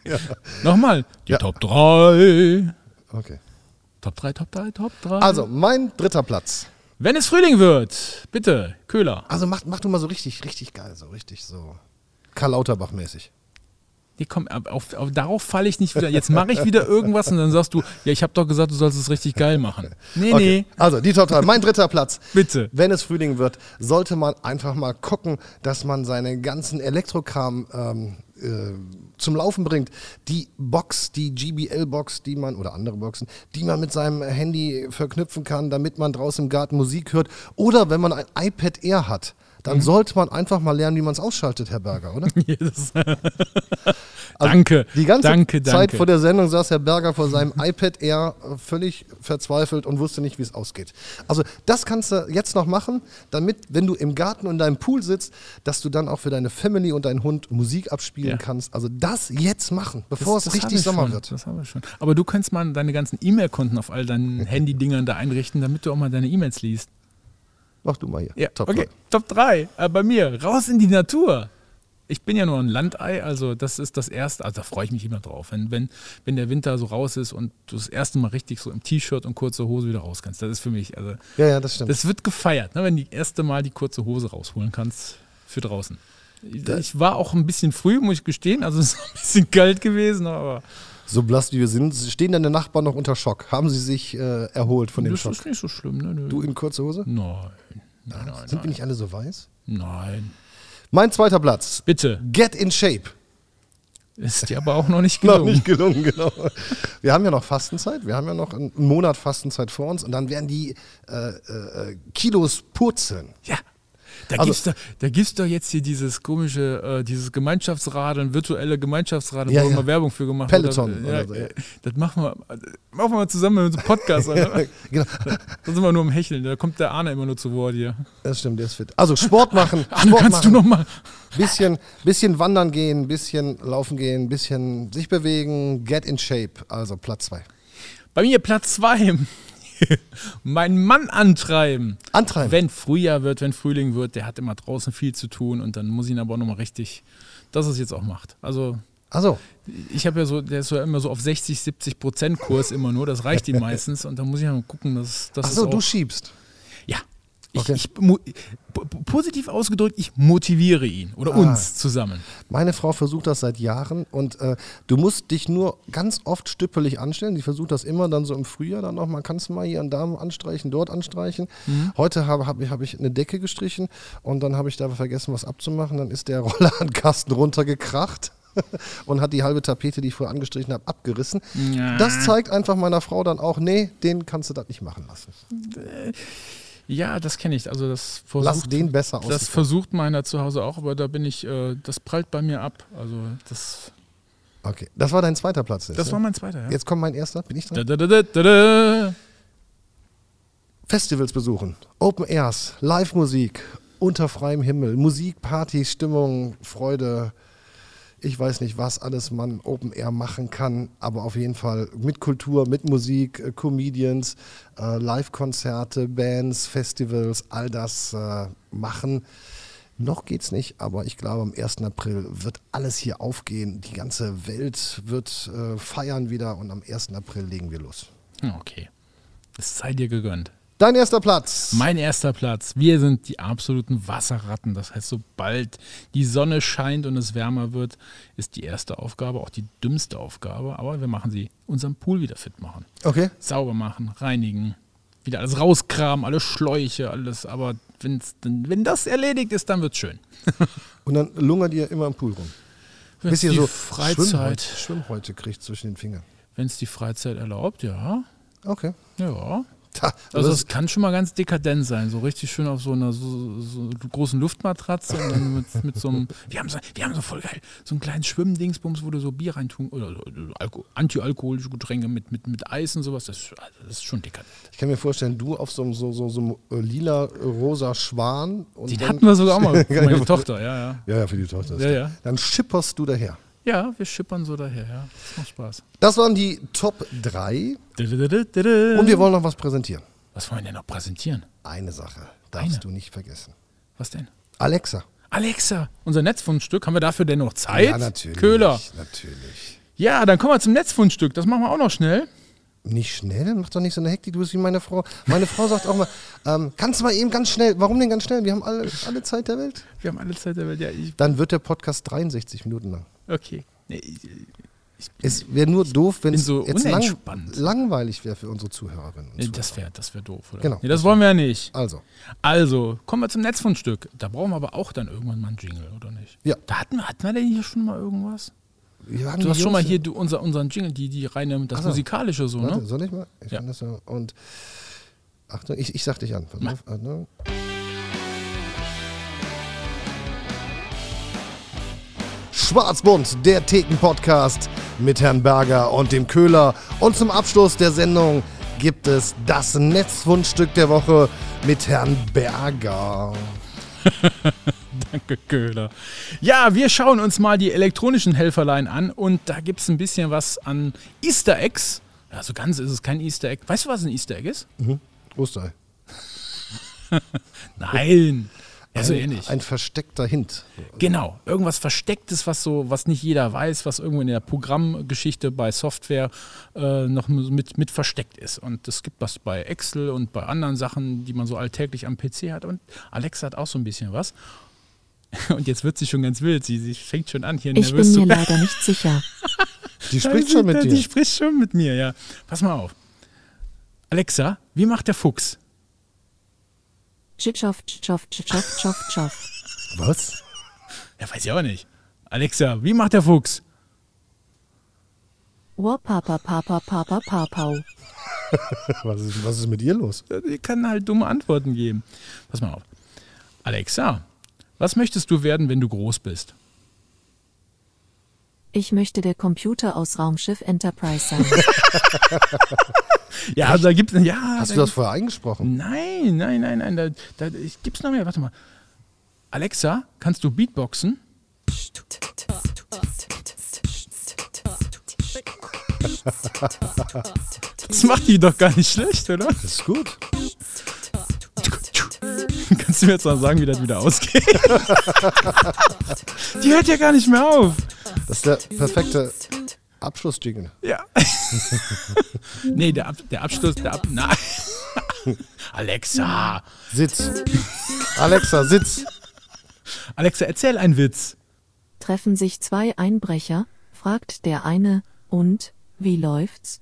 Nochmal. Die Ja. Top 3. Okay. Top 3, Top 3, Top 3. Also, mein dritter Platz. Wenn es Frühling wird, bitte, Köhler. Also mach, mach du mal so richtig, richtig geil, so richtig so Karl Lauterbach-mäßig. Nee, komm, auf, auf, auf, darauf falle ich nicht wieder. Jetzt mache ich wieder irgendwas und dann sagst du, ja, ich habe doch gesagt, du sollst es richtig geil machen. Nee, Okay. nee, Also, die Top 3. Mein dritter Platz. bitte. Wenn es Frühling wird, sollte man einfach mal gucken, dass man seinen ganzen Elektrokram ähm, äh, zum Laufen bringt. Die Box, die GBL-Box, die man, oder andere Boxen, die man mit seinem Handy verknüpfen kann, damit man draußen im Garten Musik hört. Oder wenn man ein iPad Air hat, dann sollte man einfach mal lernen, wie man es ausschaltet, Herr Berger, oder? (laughs) Das- (laughs) Also danke. Die ganze danke, Zeit danke. vor der Sendung saß Herr Berger vor seinem iPad Air äh, völlig verzweifelt und wusste nicht, wie es ausgeht. Also das kannst du jetzt noch machen, damit, wenn du im Garten und deinem Pool sitzt, dass du dann auch für deine Family und deinen Hund Musik abspielen Ja. kannst. Also das jetzt machen, bevor Das- es das richtig ich Sommer schon, wird. Das haben wir schon. Aber du könntest mal deine ganzen E-Mail-Konten auf all deinen (laughs) Handy-Dingern da einrichten, damit du auch mal deine E-Mails liest. Mach du mal hier. Ja, Top okay. drei. Top 3 äh, bei mir. Raus in die Natur. Ich bin ja nur ein Landei, also das ist das Erste, also da freue ich mich immer drauf. Wenn, wenn, wenn der Winter so raus ist und du das erste Mal richtig so im T-Shirt und kurzer Hose wieder raus kannst. Das ist für mich, also Ja, ja, das stimmt. das wird gefeiert, ne, wenn du das erste Mal die kurze Hose rausholen kannst für draußen. Ich war auch ein bisschen früh, muss ich gestehen, also (laughs) es ist ein bisschen kalt gewesen, aber so blass wie wir sind, stehen deine Nachbarn noch unter Schock. Haben sie sich äh, erholt von dem das Schock? ist nicht so schlimm. Ne? Nö. Du in kurzer Hose? Nein, nein, nein, Sind wir nein. nicht alle so weiß? nein. Mein zweiter Platz. Bitte, Get in Shape. ist dir aber auch noch nicht (laughs) Noch gelungen. nicht gelungen, genau. Wir haben ja noch Fastenzeit, wir haben ja noch einen Monat Fastenzeit vor uns und dann werden die äh, äh, Kilos purzeln. Ja. Da Also- gibt's doch, da gibt's doch jetzt hier dieses komische, äh, dieses Gemeinschaftsradeln, virtuelle Gemeinschaftsradeln, Ja, wo ja. immer Werbung für gemacht Peloton wird. oder Ja, so, äh. Das machen wir, machen wir mal zusammen mit unserem Podcast. (laughs) genau, da sind wir nur am Hecheln. Da kommt der Arne immer nur zu Wort hier. das stimmt, der ist fit. Also Sport machen, (laughs) Arne, Sport kannst du machen. noch mal? Bisschen, bisschen wandern gehen, bisschen laufen gehen, bisschen sich bewegen, get in shape. Also Platz zwei. Bei mir Platz zwei. (laughs) Meinen Mann antreiben. Antreiben. Wenn Frühjahr wird, wenn Frühling wird, der hat immer draußen viel zu tun und dann muss ich ihn aber auch nochmal richtig, dass er es jetzt auch macht. Also Also, ich habe ja so, der ist ja immer so auf 60, 70 Prozent Kurs immer nur, das reicht ihm (laughs) meistens und da muss ich ja mal gucken, dass das achso, du schiebst. Ich, Okay. ich, positiv ausgedrückt, ich motiviere ihn oder Ah. uns zusammen. Meine Frau versucht das seit Jahren und äh, du musst dich nur ganz oft stüppelig anstellen. Die versucht das immer dann so im Frühjahr dann nochmal, kannst du mal hier einen Darm anstreichen, dort anstreichen. Heute habe hab, ich- hab ich eine Decke gestrichen und dann habe ich da vergessen, was abzumachen. Dann ist der (laughs) Rollladenkasten runtergekracht. (laughs) Und hat die halbe Tapete, die ich vorher angestrichen habe, abgerissen. Ja. Das zeigt einfach meiner Frau dann auch, nee, den kannst du das nicht machen lassen. Ja, das kenne ich. Also das Lass versucht, den besser aus. das versucht meiner zu Hause auch, aber da bin ich, äh, das prallt bei mir ab. Also das, Okay, das war dein zweiter Platz. jetzt, das ne? war mein zweiter. Ja. Jetzt kommt mein erster, bin ich dran? Da, da, da. Festivals besuchen, Open Airs, Live-Musik, unter freiem Himmel, Musik, Party, Stimmung, Freude, ich weiß nicht, was alles man Open Air machen kann, aber auf jeden Fall mit Kultur, mit Musik, äh, Comedians, äh, Live-Konzerte, Bands, Festivals, all das äh, machen. Noch geht's nicht, aber ich glaube, am 1. April wird alles hier aufgehen. Die ganze Welt wird äh, feiern wieder und am 1. April legen wir los. Okay. Es sei dir gegönnt. Dein erster Platz. Mein erster Platz. Wir sind die absoluten Wasserratten. Das heißt, sobald die Sonne scheint und es wärmer wird, ist die erste Aufgabe auch die dümmste Aufgabe. Aber wir machen sie, unseren Pool wieder fit machen. Okay. Sauber machen, reinigen, wieder alles rauskramen, alle Schläuche, alles. Aber wenn's, wenn das erledigt ist, dann wird's schön. (laughs) Und dann lungert ihr immer im Pool rum. Bis ihr die so Freizeit, Schwimmhäute, Schwimmhäute kriegt zwischen den Fingern. wenn es die Freizeit erlaubt, ja. Okay. Ja. (laughs) Da, Also das, es kann schon mal ganz dekadent sein, so richtig schön auf so einer so, so großen Luftmatratze und dann mit, mit so einem, (laughs) wir haben so, wir haben so voll geil, so einen kleinen Schwimmdingsbums, wo du so Bier reintun oder so, so Alko, antialkoholische Getränke mit, mit, mit Eis und sowas, das, ist- also das ist schon dekadent. ich kann mir vorstellen, du auf so einem so, so, so einem, äh, lila, äh, rosa Schwan. Und Den dann, hatten wir sogar auch mal (laughs) für meine Tochter, ja, ja. Ja, ja, für die Tochter. Ja, ja. Dann schipperst du daher. Ja, wir schippern so daher, ja. Das macht Spaß. Das waren die Top 3 und wir wollen noch was präsentieren. Was wollen wir denn noch präsentieren? Eine Sache darfst Eine. du nicht vergessen. Was denn? Alexa. Alexa, unser Netzfundstück, haben wir dafür denn noch Zeit? Ja, natürlich. Köhler. Natürlich. Ja, dann kommen wir zum Netzfundstück. Das machen wir auch noch schnell. Nicht schnell, mach doch nicht so eine Hektik, du bist wie meine Frau. Meine Frau sagt auch mal, ähm, kannst du mal eben ganz schnell, warum denn ganz schnell? Wir haben alle, alle Zeit der Welt. Wir haben alle Zeit der Welt. Ja, ich, Dann wird der Podcast 63 Minuten lang. Okay. Nee, ich, Es wäre nur doof, wenn es so jetzt lang, langweilig wäre für unsere Zuhörerinnen. Und Zuhörer. das wäre das wär doof, oder? Genau. Nee, das wollen wir ja nicht. Also, Also, kommen wir zum Netzfundstück. Da brauchen wir aber auch dann irgendwann mal einen Jingle, oder nicht? Ja. Da hatten wir, hatten wir denn hier schon mal irgendwas? wir haben Du hast schon mal hier du, unser, unseren Jingle, die, die reine, das Ach so. musikalische so, Warte, ne? soll ich mal? Ich Ja. kann das ja. Und Achtung, ich, ich sag dich an. Pass auf. Achtung. Schwarzbund, der Theken-Podcast mit Herrn Berger und dem Köhler. Und zum Abschluss der Sendung gibt es das Netzfundstück der Woche mit Herrn Berger. (laughs) Danke, Köhler. Ja, wir schauen uns mal die elektronischen Helferlein an und da gibt es ein bisschen was an Easter Eggs. Ja, so ganz ist es kein Easter Egg. Weißt du, was ein Easter Egg ist? Osterei. (laughs) Nein. Ja, so ein, ähnlich. Ein versteckter Hint. Genau, irgendwas Verstecktes, was so, was nicht jeder weiß, was irgendwo in der Programmgeschichte bei Software äh, noch mit, mit versteckt ist. Und es gibt was bei Excel und bei anderen Sachen, die man so alltäglich am PC hat. Und Alexa hat auch so ein bisschen was. (laughs) Und jetzt wird sie schon ganz wild. Sie, sie fängt schon an, hier Ich nervös bin zu mir werden. leider nicht sicher. (laughs) Die spricht schon mit Die dir. spricht schon mit mir, ja. Pass mal auf. Alexa, wie macht der Fuchs? Tschitschow, tschitschow, tschitschow, tschitschow, tschitschow. Was? Ja, weiß ich auch nicht. Alexa, wie macht der Fuchs? Wa papa papa papa papau. (laughs) Was ist, was ist mit ihr los? Die kann halt dumme Antworten geben. Pass mal auf. Alexa, was möchtest du werden, wenn du groß bist? Ich möchte der Computer aus Raumschiff Enterprise sein. (laughs) Ja, da gibt es. Ja, Hast da du das vorher eingesprochen? Nein, nein, nein, nein. Da, da gibt es noch mehr. Warte mal. Alexa, kannst du Beatboxen? Das macht die doch gar nicht schlecht, oder? Das ist gut. (laughs) Kannst du mir jetzt mal sagen, wie das wieder ausgeht? (laughs) die hört ja gar nicht mehr auf. Das ist der perfekte Abschlussjingle. Ja. (laughs) nee, der, Ab der Abschluss, der Ab na. Alexa. Sitz. Alexa, sitz. Alexa, erzähl einen Witz. Treffen sich zwei Einbrecher, fragt der eine, und, wie läuft's?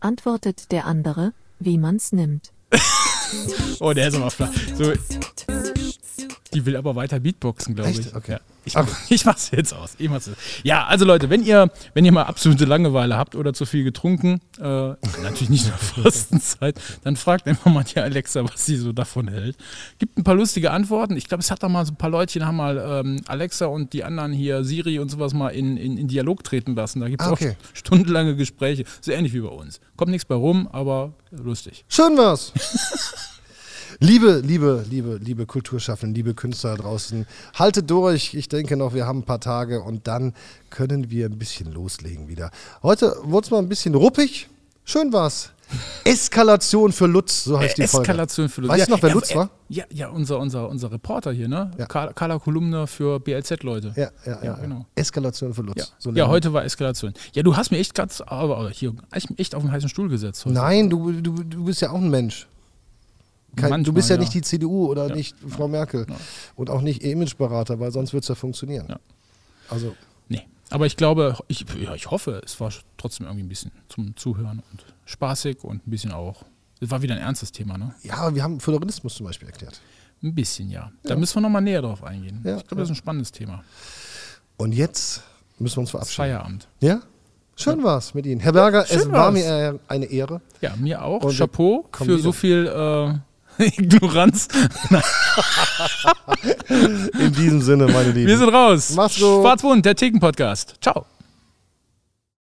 Antwortet der andere, wie man's nimmt. og det som var flaut. Die will aber weiter Beatboxen, glaube ich. Okay. Ja. Ich, mach, (laughs) ich mach's jetzt aus. Ich mach's jetzt. Ja, also Leute, wenn ihr, wenn ihr mal absolute Langeweile habt oder zu viel getrunken, äh, (laughs) natürlich nicht in der Fastenzeit, dann fragt einfach mal die Alexa, was sie so davon hält. Gibt ein paar lustige Antworten. Ich glaube, es hat da mal so ein paar Leutchen, haben mal ähm, Alexa und die anderen hier, Siri und sowas mal in, in, in Dialog treten lassen. Da gibt es Ah, okay. auch stundenlange Gespräche. So ähnlich wie bei uns. Kommt nichts bei rum, aber lustig. Schön war's. (laughs) Liebe, liebe, liebe, liebe Kulturschaffenden, liebe Künstler da draußen, haltet durch. Ich denke noch, wir haben ein paar Tage und dann können wir ein bisschen loslegen wieder. Heute wurde es mal ein bisschen ruppig. Schön war's. (laughs) Eskalation für Lutz, so heißt die Folge. Eskalation für Lutz. Weißt du noch, wer ja, Lutz äh, war? Ja, ja unser, unser, unser Reporter hier, ne? Ja. Carla, Kolumna für BLZ-Leute. Ja, ja, ja, genau. Eskalation für Lutz. Ja, So heute war Eskalation. Ja, du hast mir echt ganz, aber hier, echt auf den heißen Stuhl gesetzt. Heute. Nein, du, du, du bist ja auch ein Mensch. Kein, du Manchmal, bist ja, ja. nicht die CDU oder nicht Frau Merkel und auch nicht Imageberater, weil sonst wird es ja funktionieren. Ja. Also, Nee. Aber ich glaube, ich, ja, ich hoffe, es war trotzdem irgendwie ein bisschen zum Zuhören und spaßig und ein bisschen auch. Es war wieder ein ernstes Thema, ne? ja, wir haben Föderalismus zum Beispiel erklärt. Ein bisschen, ja. Da müssen wir nochmal näher drauf eingehen. Ja, ich glaube, das ist ein spannendes Thema. Und jetzt müssen wir uns verabschieden. Feierabend. Ja? Schön war's mit Ihnen. Herr Berger, es Schön war war's. mir äh, eine Ehre. Ja, mir auch. Und Chapeau für wieder. so viel äh, Ignoranz. In diesem Sinne, meine Lieben. Wir sind raus. Mach's gut. Schwarz-Bunt, der Theken-Podcast. Ciao.